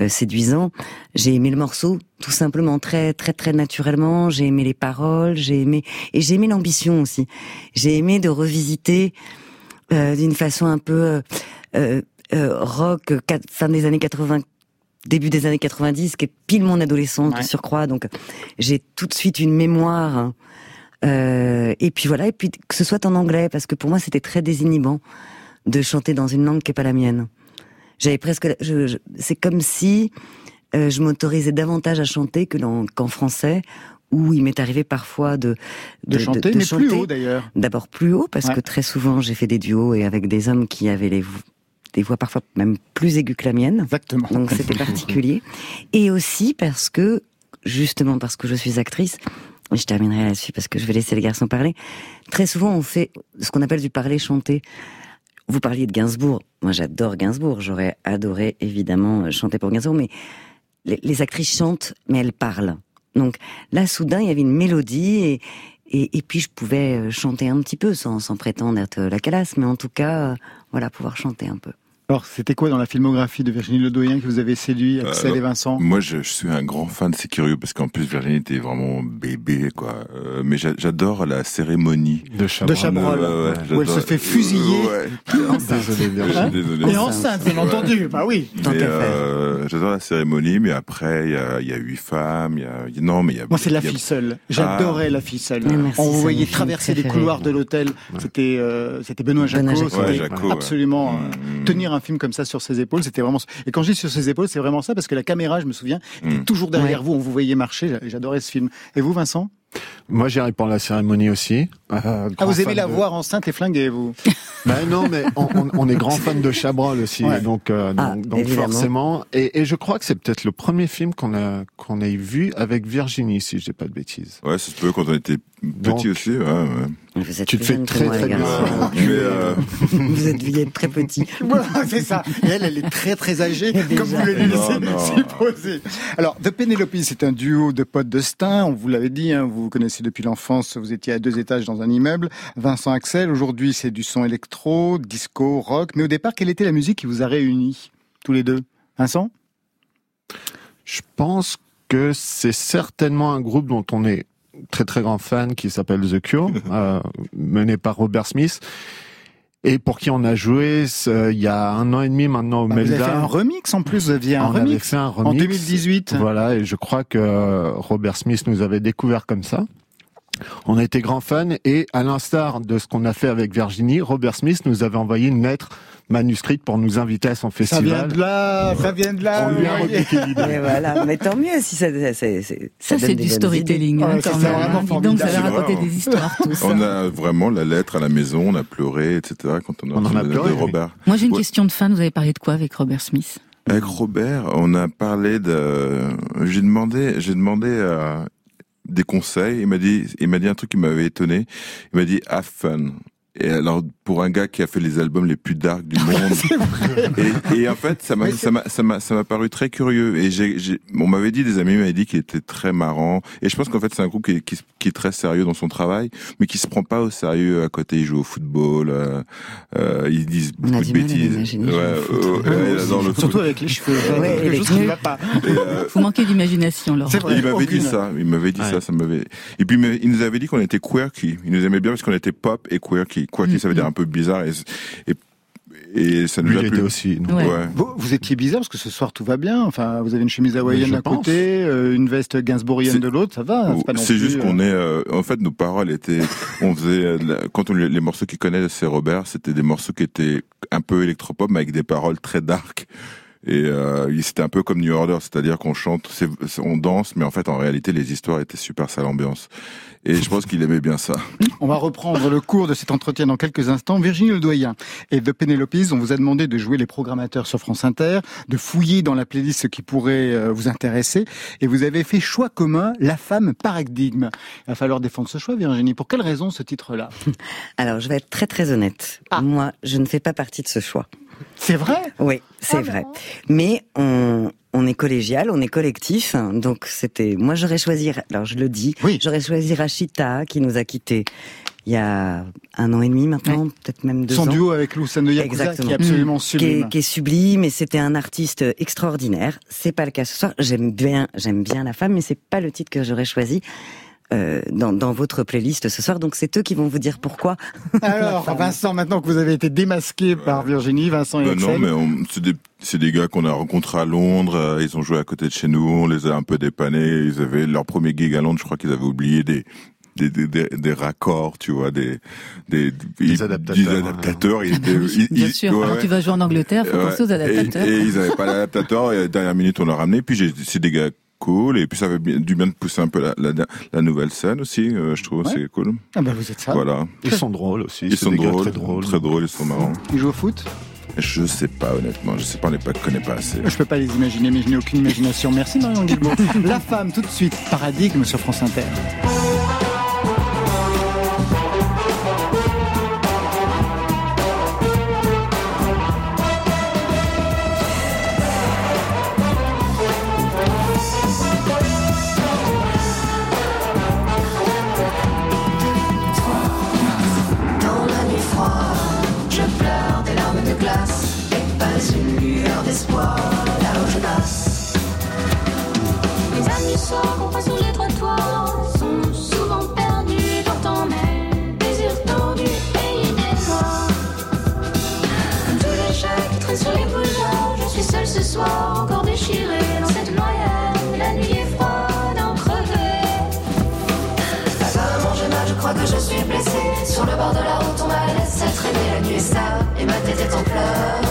euh, séduisant, j'ai aimé le morceau, tout simplement, très, très, très naturellement. J'ai aimé les paroles, j'ai aimé et j'ai aimé l'ambition aussi. J'ai aimé de revisiter euh, d'une façon un peu euh, euh, rock, fin des années 80 début des années 90, qui est pile mon adolescence Ouais. de surcroît. Donc, j'ai tout de suite une mémoire. Euh, et puis voilà, et puis que ce soit en anglais, parce que pour moi c'était très désinhibant de chanter dans une langue qui est pas la mienne. J'avais presque, je, je- c'est comme si euh, je m'autorisais davantage à chanter que dans- qu'en français, où il m'est arrivé parfois de De, chanter, mais plus haut d'ailleurs. D'abord plus haut, parce Ouais. que très souvent j'ai fait des duos et avec des hommes qui avaient les des voix parfois même plus aiguës que la mienne. Exactement. Donc c'était <laughs> particulier. Et aussi parce que, justement parce que je suis actrice, je terminerai là-dessus parce que je vais laisser les garçons parler, très souvent on fait ce qu'on appelle du parler chanté. Vous parliez de Gainsbourg. Moi j'adore Gainsbourg. J'aurais adoré évidemment euh, chanter pour Gainsbourg, mais les, actrices chantent, mais elles parlent. Donc là, soudain, il y avait une mélodie et, puis je pouvais euh, chanter un petit peu sans, sans prétendre être la calasse, mais en tout cas, euh, voilà, pouvoir chanter un peu. Alors, c'était quoi dans la filmographie de Virginie Ledoyen qui vous avait séduit, Axel Euh, et Vincent? Moi, je, je suis un grand fan, c'est curieux, parce qu'en plus, Virginie était vraiment bébé, quoi. Euh, mais j'a- j'adore la cérémonie. De De Chabrol, Ouais, ouais, où elle se fait fusiller. Ouais. Désolé, Virginie. Hein Désolé. Et enceinte, bien entendu. Bah oui. Mais, euh, j'adore la cérémonie, mais après, il y a, il y a huit femmes, il y a, il y a- non, mais il y a. Moi, c'est la a- ficelle. J'adorais Ah. la ficelle. Oui, merci, On vous voyait traverser les couloirs de l'hôtel. C'était euh, c'était Benoît Jacot. Benoît Jacot. C'était absolument Mm, euh, mm. tenir un film comme ça sur ses épaules. C'était vraiment. Et quand je dis sur ses épaules, c'est vraiment ça parce que la caméra, je me souviens, était Mm. toujours derrière Ouais. vous. On vous voyait marcher. J'adorais ce film. Et vous, Vincent? Moi, j'irai pour la cérémonie aussi. Euh, Ah, vous aimez fan la de- voir enceinte et flinguée, vous? <laughs> Ben non, mais on, on- on est grand fan de Chabrol aussi, Ouais. donc, euh, Ah, donc, donc évidemment. forcément. Et, et je crois que c'est peut-être le premier film qu'on a qu'on ait vu avec Virginie, si je dis pas de bêtises. Ouais, ça se peut quand on était Donc- petit aussi, ouais, ouais. Vous êtes Tu te fais très, moi, très bien. Mais, euh, Vous êtes, vous êtes très petit. <laughs> Voilà, c'est ça. Et elle, elle est très très âgée, <laughs> comme vous le laissez supposer. Alors, The Penelope, c'est un duo de potes de Stein. On vous l'avait dit, hein, vous vous connaissez depuis l'enfance. Vous étiez à deux étages dans un immeuble. Vincent Axel, aujourd'hui, c'est du son électro, disco, rock. Mais au départ, quelle était la musique qui vous a réunis tous les deux? Vincent? Je pense que c'est certainement un groupe dont on est très très grand fan qui s'appelle The Cure, <laughs> euh, mené par Robert Smith. Et pour qui on a joué ce- il y a un an et demi maintenant au Bah, Vous avez Melda. fait un remix en plus. Vous aviez un on avait remix fait un remix en 2018. Voilà, et je crois que Robert Smith nous avait découvert comme ça. On a été grands fans et à l'instar de ce qu'on a fait avec Virginie, Robert Smith nous avait envoyé une lettre manuscrite pour nous inviter à son Ça vient festival. de là, ça vient de là. On lui a. Mais voilà, mais tant mieux si ça, ça, c'est- Ça, du storytelling. hein, Ouais, quand c'est même, vraiment hein. Donc, raconté C'est vrai, des histoires, tout ça. on a vraiment la lettre à la maison, on a pleuré, etc. Quand on a On en entendu a pleuré, de oui. Robert. Moi, j'ai une Ouais. question de fan. Vous avez parlé de quoi avec Robert Smith? Avec Robert, on a parlé de. J'ai demandé, j'ai demandé euh, des conseils. Il m'a dit, il m'a dit un truc qui m'avait étonné. Il m'a dit have fun. Et alors, pour un gars qui a fait les albums les plus dark du <laughs> monde, et, et en fait, ça m'a, ça m'a, ça m'a, ça m'a paru très curieux. Et j'ai, j'ai, on m'avait dit, des amis m'avaient dit qu'il était très marrant. Et je pense qu'en fait, c'est un groupe qui est, qui, qui est très sérieux dans son travail, mais qui se prend pas au sérieux à côté. Il joue au football, euh, euh, ils disent On a beaucoup de bêtises. Ouais, euh, ouais, adore le foot. Surtout avec les cheveux. Ouais, quelque chose qui ne va pas. Euh, Vous manquez d'imagination, Laurent. Vrai. il m'avait dit ça, il m'avait dit Ouais. ça, ça m'avait. Et puis il nous avait dit qu'on était quirky. Il nous aimait bien parce qu'on était pop et quirky. Quirky, ça veut dire un peu bizarre et et, et ça nous Lui, a plu. aussi. donc. Ouais. Ouais. Vous, vous étiez bizarre parce que ce soir tout va bien. Enfin, vous avez une chemise hawaïenne d'un côté, euh, une veste gainsbourgienne de l'autre, ça va. C'est juste euh, qu'on est, euh, en fait, nos paroles étaient, <laughs> on faisait, euh, quand on les morceaux qu'il connaît, c'est Robert, c'était des morceaux qui étaient un peu électropop, mais avec des paroles très dark. Et euh, c'était un peu comme New Order, c'est-à-dire qu'on chante, on danse, mais en fait, en réalité, les histoires étaient super sale ambiance. Et je pense qu'il aimait bien ça. On va reprendre le cours de cet entretien dans quelques instants. Virginie Ledoyen et The Penelopes, on vous a demandé de jouer les programmateurs sur France Inter, de fouiller dans la playlist ce qui pourrait euh, vous intéresser. Et vous avez fait choix commun, La femme paradigme. Il va falloir défendre ce choix, Virginie. Pour quelle raison ce titre-là? <laughs> Alors, je vais être très très honnête. Ah. Moi, je ne fais pas partie de ce choix. C'est vrai Oui, c'est Ah vrai. Mais on, on est collégial, on est collectif. hein, Donc c'était, moi j'aurais choisi, alors je le dis, Oui. j'aurais choisi Rachita qui nous a quittés il y a un an et demi maintenant, peut-être même deux Son ans. duo avec Lucien de Yakuza, qui est absolument qui sublime. est, qui est sublime et c'était un artiste extraordinaire. C'est pas le cas ce soir. J'aime bien, j'aime bien la femme, mais c'est pas le titre que j'aurais choisi. Euh, dans, dans votre playlist ce soir, donc c'est eux qui vont vous dire pourquoi. <laughs> Alors, Vincent, maintenant que vous avez été démasqué par Virginie, Vincent et Ben non, mais on- c'est des, c'est des gars qu'on a rencontrés à Londres. euh, ils ont joué à côté de chez nous. On les a un peu dépannés. Ils avaient leur premier gig à Londres. Je crois qu'ils avaient oublié des des, des, des, des raccords, tu vois, des des, adaptateurs, des adaptateurs. Ils étaient, <laughs> ils- Bien ils- sûr, ouais, quand ouais. tu vas jouer en Angleterre, faut Ouais. penser aux adaptateurs. Et, et ils avaient pas d'adaptateur. Et à la dernière minute, on l'a ramené. Puis j'ai- c'est des gars cool. Et puis ça bien- du bien de pousser un peu la, la, la nouvelle scène aussi. euh, je trouve Ouais. c'est cool. ah ben vous êtes ça. Voilà. Ils sont drôles aussi. Ils sont des drôles, très drôles. très drôles. Ils sont marrants. Ils jouent au foot Je sais pas honnêtement. Je sais pas. On pas connaît pas assez. Je peux pas les imaginer, mais je n'ai aucune imagination. Merci Marion Guilbault. <laughs> La femme, tout de suite, paradigme sur France Inter. là où je passe. Les âmes du sort qu'on voit sous les trottoirs sont souvent perdues dans ton mail, désir tendu, pays des noirs. Tous les chats qui traînent sur les boulevards, je suis seule ce soir, encore déchirée dans cette noyade. La nuit est froide, en crevé. Vagamment, je nage, je crois que je suis blessée. Sur le bord de la route, on m'a laissé traîner. La nuit est sale et ma tête est en pleurs.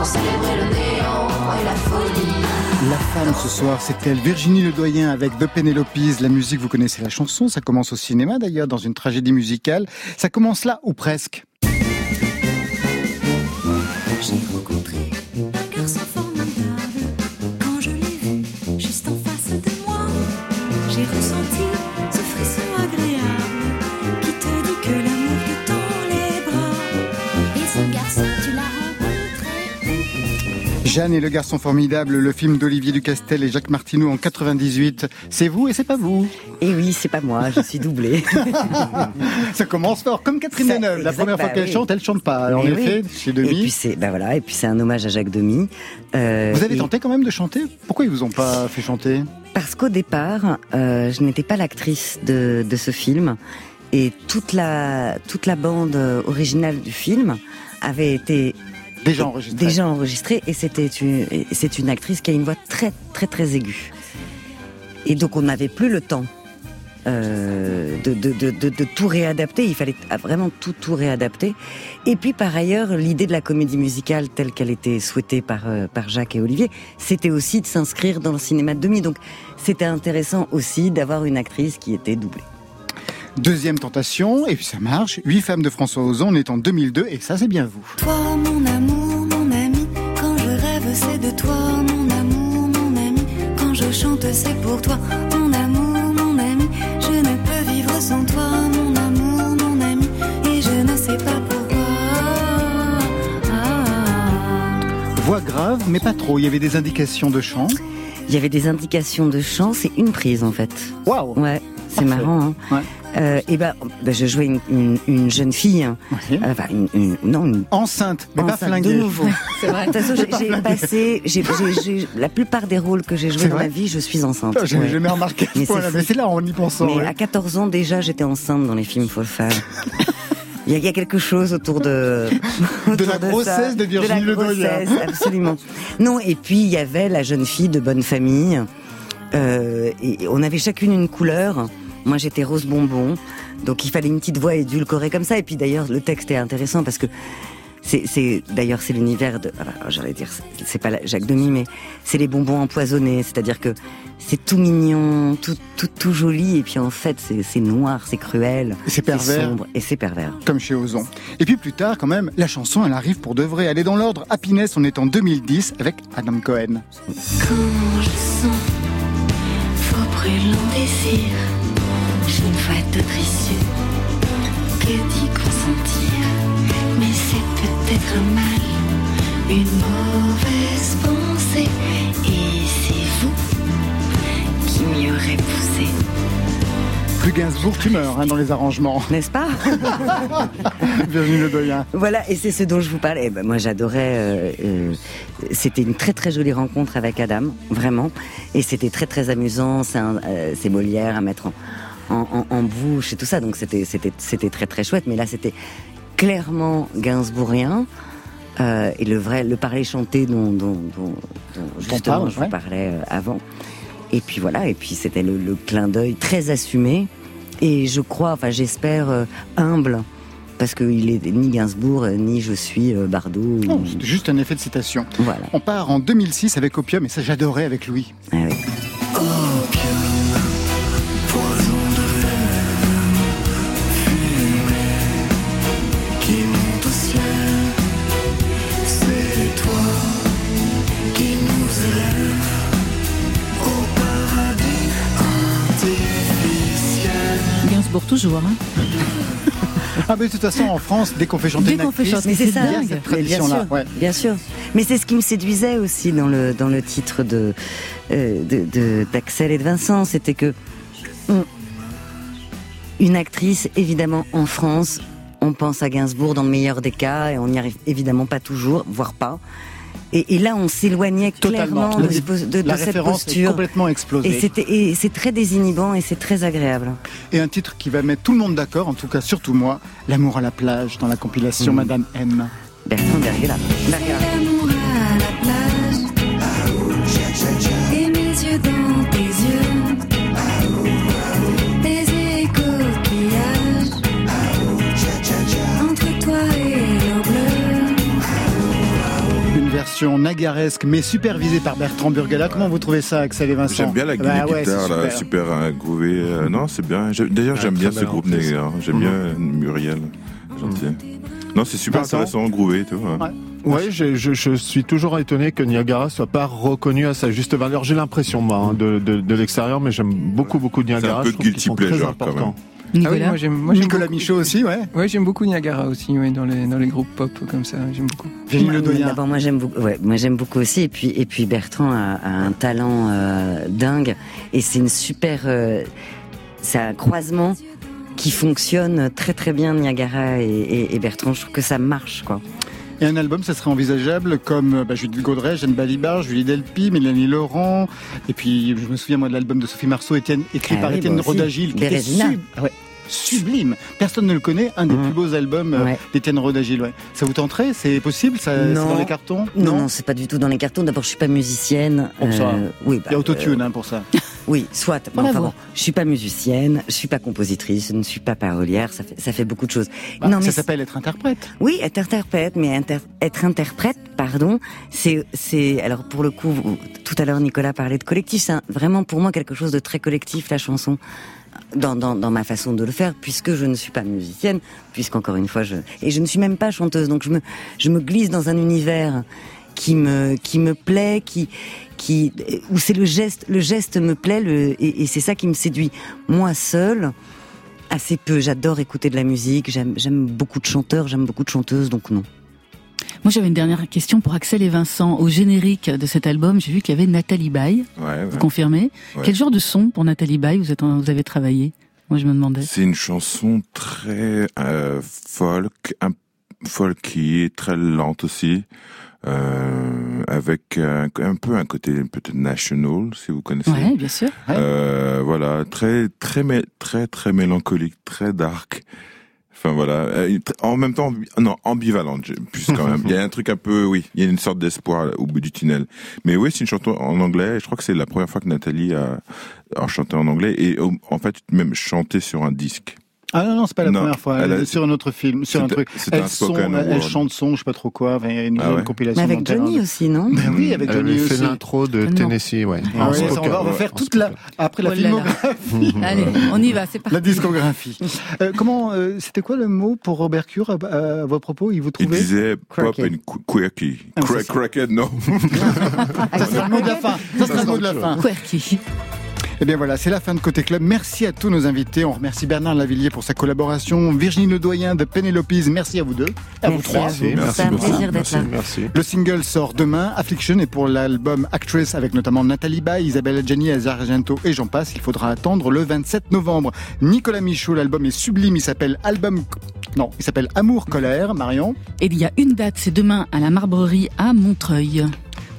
Pour célébrer le néant et la folie. La femme ce soir, c'est elle, Virginie Ledoyen avec The Penelopes. La musique, vous connaissez la chanson, ça commence au cinéma d'ailleurs, dans une tragédie musicale. Ça commence là, ou presque? Jeanne et le garçon formidable, le film d'Olivier Ducastel et Jacques Martineau en 98. C'est vous et c'est pas vous. Et oui, c'est pas moi, je suis doublée. <laughs> Ça commence fort, comme Catherine Deneuve. La première fois qu'elle oui. chante, elle chante pas. En Mais effet, oui. chez Et Demi. puis c'est, bah voilà, et puis c'est un hommage à Jacques Demy. Euh, Vous avez et- tenté quand même de chanter? Pourquoi ils vous ont pas fait chanter? Parce qu'au départ, euh, je n'étais pas l'actrice de, de ce film et toute la toute la bande euh, originale du film avait été Déjà enregistrée. déjà et c'était une c'est une actrice qui a une voix très très très aiguë. Et donc on n'avait plus le temps euh, de, de, de tout réadapter. Il fallait vraiment tout tout réadapter. Et puis par ailleurs, l'idée de la comédie musicale telle qu'elle était souhaitée par euh, par Jacques et Olivier, c'était aussi de s'inscrire dans le cinéma de demi. Donc c'était intéressant aussi d'avoir une actrice qui était doublée. Deuxième tentation, et puis ça marche. Huit femmes de François Ozon, on est en 2002, et ça c'est bien vous. Toi, mon amour, mon ami, quand je rêve, c'est de toi, mon amour, mon ami. Quand je chante, c'est pour toi, mon amour, mon ami. Je ne peux vivre sans toi, mon amour, mon ami. Et je ne sais pas pourquoi. Ah. Voix grave, mais pas trop. Il y avait des indications de chant. Il y avait des indications de chant, c'est une prise en fait. Waouh Ouais, c'est marrant. Hein Ouais. Euh, et ben, ben, je jouais une, une, une jeune fille, hein. Une, une- non une Enceinte, mais pas enceinte flinguée. de nouveau. C'est vrai. De toute façon, j'ai- pas j'ai passé, j'ai, j'ai- j'ai- la plupart des rôles que j'ai joués dans ma vie, je suis enceinte. J'avais Ouais. jamais remarqué Mais c'est là en y pensant. Mais ouais. à 14 ans déjà, j'étais enceinte dans les films Faut le faire. Il y, a, quelque chose autour de <laughs> autour la grossesse ça. de Virginie la Ledoyen. grossesse, absolument. Non, et puis il y avait la jeune fille de bonne famille. Euh, et on avait chacune une couleur. Moi, j'étais rose bonbon, donc il fallait une petite voix édulcorée comme ça. Et puis d'ailleurs, le texte est intéressant parce que c'est, d'ailleurs c'est l'univers de. alors, j'allais dire, c'est- pas Jacques Demy, mais c'est les bonbons empoisonnés. C'est-à-dire que c'est tout mignon, tout tout tout joli, et puis en fait, c'est, noir, c'est cruel, c'est pervers. sombre, et c'est pervers. Comme chez Ozon. Et puis plus tard, quand même, la chanson, elle arrive pour de vrai. Elle est dans l'ordre. Happiness, on est en 2010 avec Adam Cohen. Quand je sens que d'y consentir. Mais c'est peut-être un mal, une mauvaise pensée. Et c'est vous qui m'y aurez poussé. Plus Gainsbourg, tu meurs hein, dans les arrangements. N'est-ce pas? <laughs> Virginie Ledoyen. Voilà, et c'est ce dont je vous parlais. Eh ben, moi, j'adorais. euh, euh, c'était une très très jolie rencontre avec Adam, vraiment, et c'était très très amusant. C'est euh, c'est Molière à mettre en, en, en- en bouche et tout ça, donc c'était c'était c'était très très chouette. Mais là, c'était clairement Gainsbourgien. euh, et le vrai, le parler chanté dont, dont, dont, dont justement parle, je vous parlais euh, avant. Et puis voilà, et puis c'était le, le clin d'œil très assumé et je crois, enfin j'espère euh, humble parce qu'il est ni Gainsbourg ni je suis euh, Bardot. Non, juste un effet de citation. Voilà. On part en 2006 avec Opium, et ça j'adorais avec Louis. Ah oui. Toujours. Hein. Ah mais de toute façon en France, dès qu'on fait chanter Dès une actrice, chanter, Mais c'est ça, a dingue. cette Mais bien sûr, ouais. bien sûr. Mais c'est ce qui me séduisait aussi dans le dans le titre de euh, d'Axel et de Vincent, c'était que on- une actrice, évidemment en France, on pense à Gainsbourg dans le meilleur des cas et on n'y arrive évidemment pas toujours, voire pas. Et, et là, on s'éloignait clairement de, la cette est posture. complètement explosée. Et c'est très désinhibant et c'est très agréable. Et un titre qui va mettre tout le monde d'accord, en tout cas surtout moi, L'amour à la plage dans la compilation Mhm. Madame M. Bertrand Bergela. Version nagaresque mais supervisée par Bertrand Burgala. Comment vous trouvez ça, Axel et Vincent J'aime bien la Bah ouais, guitare, c'est là, super. super hein, groovée. euh, non, c'est bien. D'ailleurs, Ah, j'aime bien ce groupe hein. J'aime Mhm. bien Muriel. Gentil. Non, c'est super Vincent intéressant, groové tout. Ouais. Ouais, je, je, je suis toujours étonné que Niagara soit pas reconnu à sa juste valeur. J'ai l'impression, moi, hein, de, de, de l'extérieur, mais j'aime beaucoup, beaucoup Niagara. peu Je de trouve qu'ils guilty pleasure, quand importants. Ah oui, Nicolas moi j'aime moi, Nicolas beaucoup- Michaud aussi, ouais. Ouais, j'aime beaucoup Niagara aussi, ouais, dans les dans les groupes pop comme ça, j'aime beaucoup. Virginie Moi, Ledoyen. D'abord, moi j'aime beaucoup. Ouais, moi j'aime beaucoup aussi. Et puis et puis Bertrand a, a un talent euh, dingue. Et c'est une super. euh, c'est un croisement qui fonctionne très très bien Niagara et, et- et Bertrand. Je trouve que ça marche quoi. Et un album, ça serait envisageable comme euh, bah, Judith Gaudret, Jeanne Balibar, Julie Delpy, Mélanie Laurent, et puis je me souviens moi de l'album de Sophie Marceau, Étienne, écrit Ah par oui, Étienne. Rodagil, qui était sub- ah ouais, sublime. Personne ne le connaît, un des Mhm. plus beaux albums euh, Ouais. d'Étienne Rodagil. Ouais. Ça vous tenterait? C'est possible? Ça, C'est dans les cartons? Non, non, c'est pas du tout dans les cartons. D'abord, je suis pas musicienne. Euh, Bon, ça va. oui, Il bah, y a autotune hein, pour ça. <laughs> Oui, soit. Bravo. enfin bon, je suis pas musicienne, je suis pas compositrice, je ne suis pas parolière. Ça fait ça fait beaucoup de choses. Bah, non, ça s'appelle être interprète. Oui, être interprète, mais inter- être interprète, pardon, c'est, c'est, alors pour le coup, vous- tout à l'heure Nicolas parlait de collectif, c'est un- vraiment pour moi quelque chose de très collectif, la chanson, dans, dans, dans ma façon de le faire, puisque je ne suis pas musicienne, puisqu'encore une fois, je, et je ne suis même pas chanteuse, donc je me, je me glisse dans un univers qui me, qui me plaît, qui, qui, où c'est le geste, le geste me plaît, le, et, et c'est ça qui me séduit. Moi seule, assez peu. J'adore écouter de la musique. J'aime, j'aime beaucoup de chanteurs, j'aime beaucoup de chanteuses, donc non. Moi, j'avais une dernière question pour Axel et Vincent. Au générique de cet album, j'ai vu qu'il y avait Nathalie Baye. Ouais, ouais. Vous confirmez Ouais. Quel genre de son pour Nathalie Baye vous, êtes, en- vous avez travaillé? Moi, je me demandais. C'est une chanson très euh, folk, un, folky, très lente aussi, euh, avec un, un peu un côté peut-être national, si vous connaissez. Ouais, bien sûr. Euh, voilà, très très très très mélancolique, très dark. Enfin voilà, Euh, en même temps, non, ambivalente, plus quand même. <laughs> Il y a un truc un peu, oui, il y a une sorte d'espoir au bout du tunnel. Mais oui, c'est une chanson en anglais. et Je crois que c'est la première fois que Nathalie a, a chanté en anglais et en fait même chanté sur un disque. Ah non, non, c'est pas la Non, première fois. elle Elle sur un autre film, sur un C'était- truc. c'était Elle, un chante son, je sais pas trop quoi. Il y a une, Ah ouais. compilation. Mais avec. Johnny aussi, non Ben oui, avec Elle Johnny aussi. fait l'intro de non. Tennessee, ouais. Ah En ouais, ça, on va, on va ouais, faire en toute la, après la Oh là là. filmographie. <laughs> Allez, on y va, c'est parti. La discographie. Euh, comment, euh, c'était quoi le mot pour Robert Cure à, à vos propos? Il vous Il trouvait disait pop and qu- quirky. Ah, Cra- <laughs> c'est ça. crackhead, non. Ça sera le mot de la fin. Ça sera le mot de la fin. Quirky. Eh bien voilà, c'est la fin de Côté Club. Merci à tous nos invités. On remercie Bernard Lavillier pour sa collaboration, Virginie Ledoyen de Pénélopes. Merci à vous deux. Et à vous Merci trois. Merci C'est un plaisir d'être là. Merci. Le single sort demain, Affliction, et pour l'album Actress avec notamment Nathalie Baye, Isabelle Adjani, Azar Argento et j'en passe, il faudra attendre le 27 novembre. Nicolas Michaud, l'album est sublime, il s'appelle Album... Non, il s'appelle Amour Colère, Marion? Et il y a une date, c'est demain à la Marbrerie à Montreuil.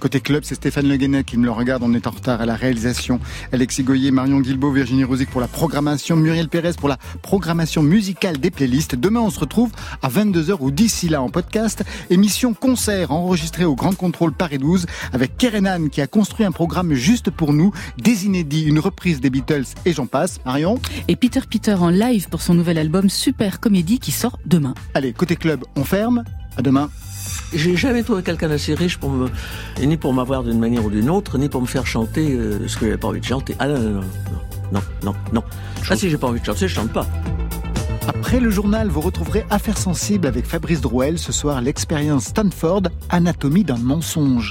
Côté club, c'est Stéphane Le qui me le regarde. On est en retard à la réalisation. Alexis Goyer, Marion Guilbault, Virginie Rosic pour la programmation, Muriel Pérez pour la programmation musicale des playlists. Demain, on se retrouve à 22h ou d'ici là en podcast. Émission concert enregistrée au Grand Contrôle Paris 12 avec Kerenan qui a construit un programme juste pour nous. Des inédits, une reprise des Beatles et j'en passe. Marion Et Peter Peter en live pour son nouvel album Super Comédie qui sort demain. Allez, côté club, on ferme. À demain. J'ai jamais trouvé quelqu'un d'assez riche pour me, et ni pour m'avoir d'une manière ou d'une autre, ni pour me faire chanter euh, ce que j'avais pas envie de chanter. Ah non, non, non, non, non, non. Ah si j'ai pas envie de chanter, je chante pas. Après le journal, vous retrouverez Affaires sensibles avec Fabrice Drouel. Ce soir, l'expérience Stanford, Anatomie d'un mensonge.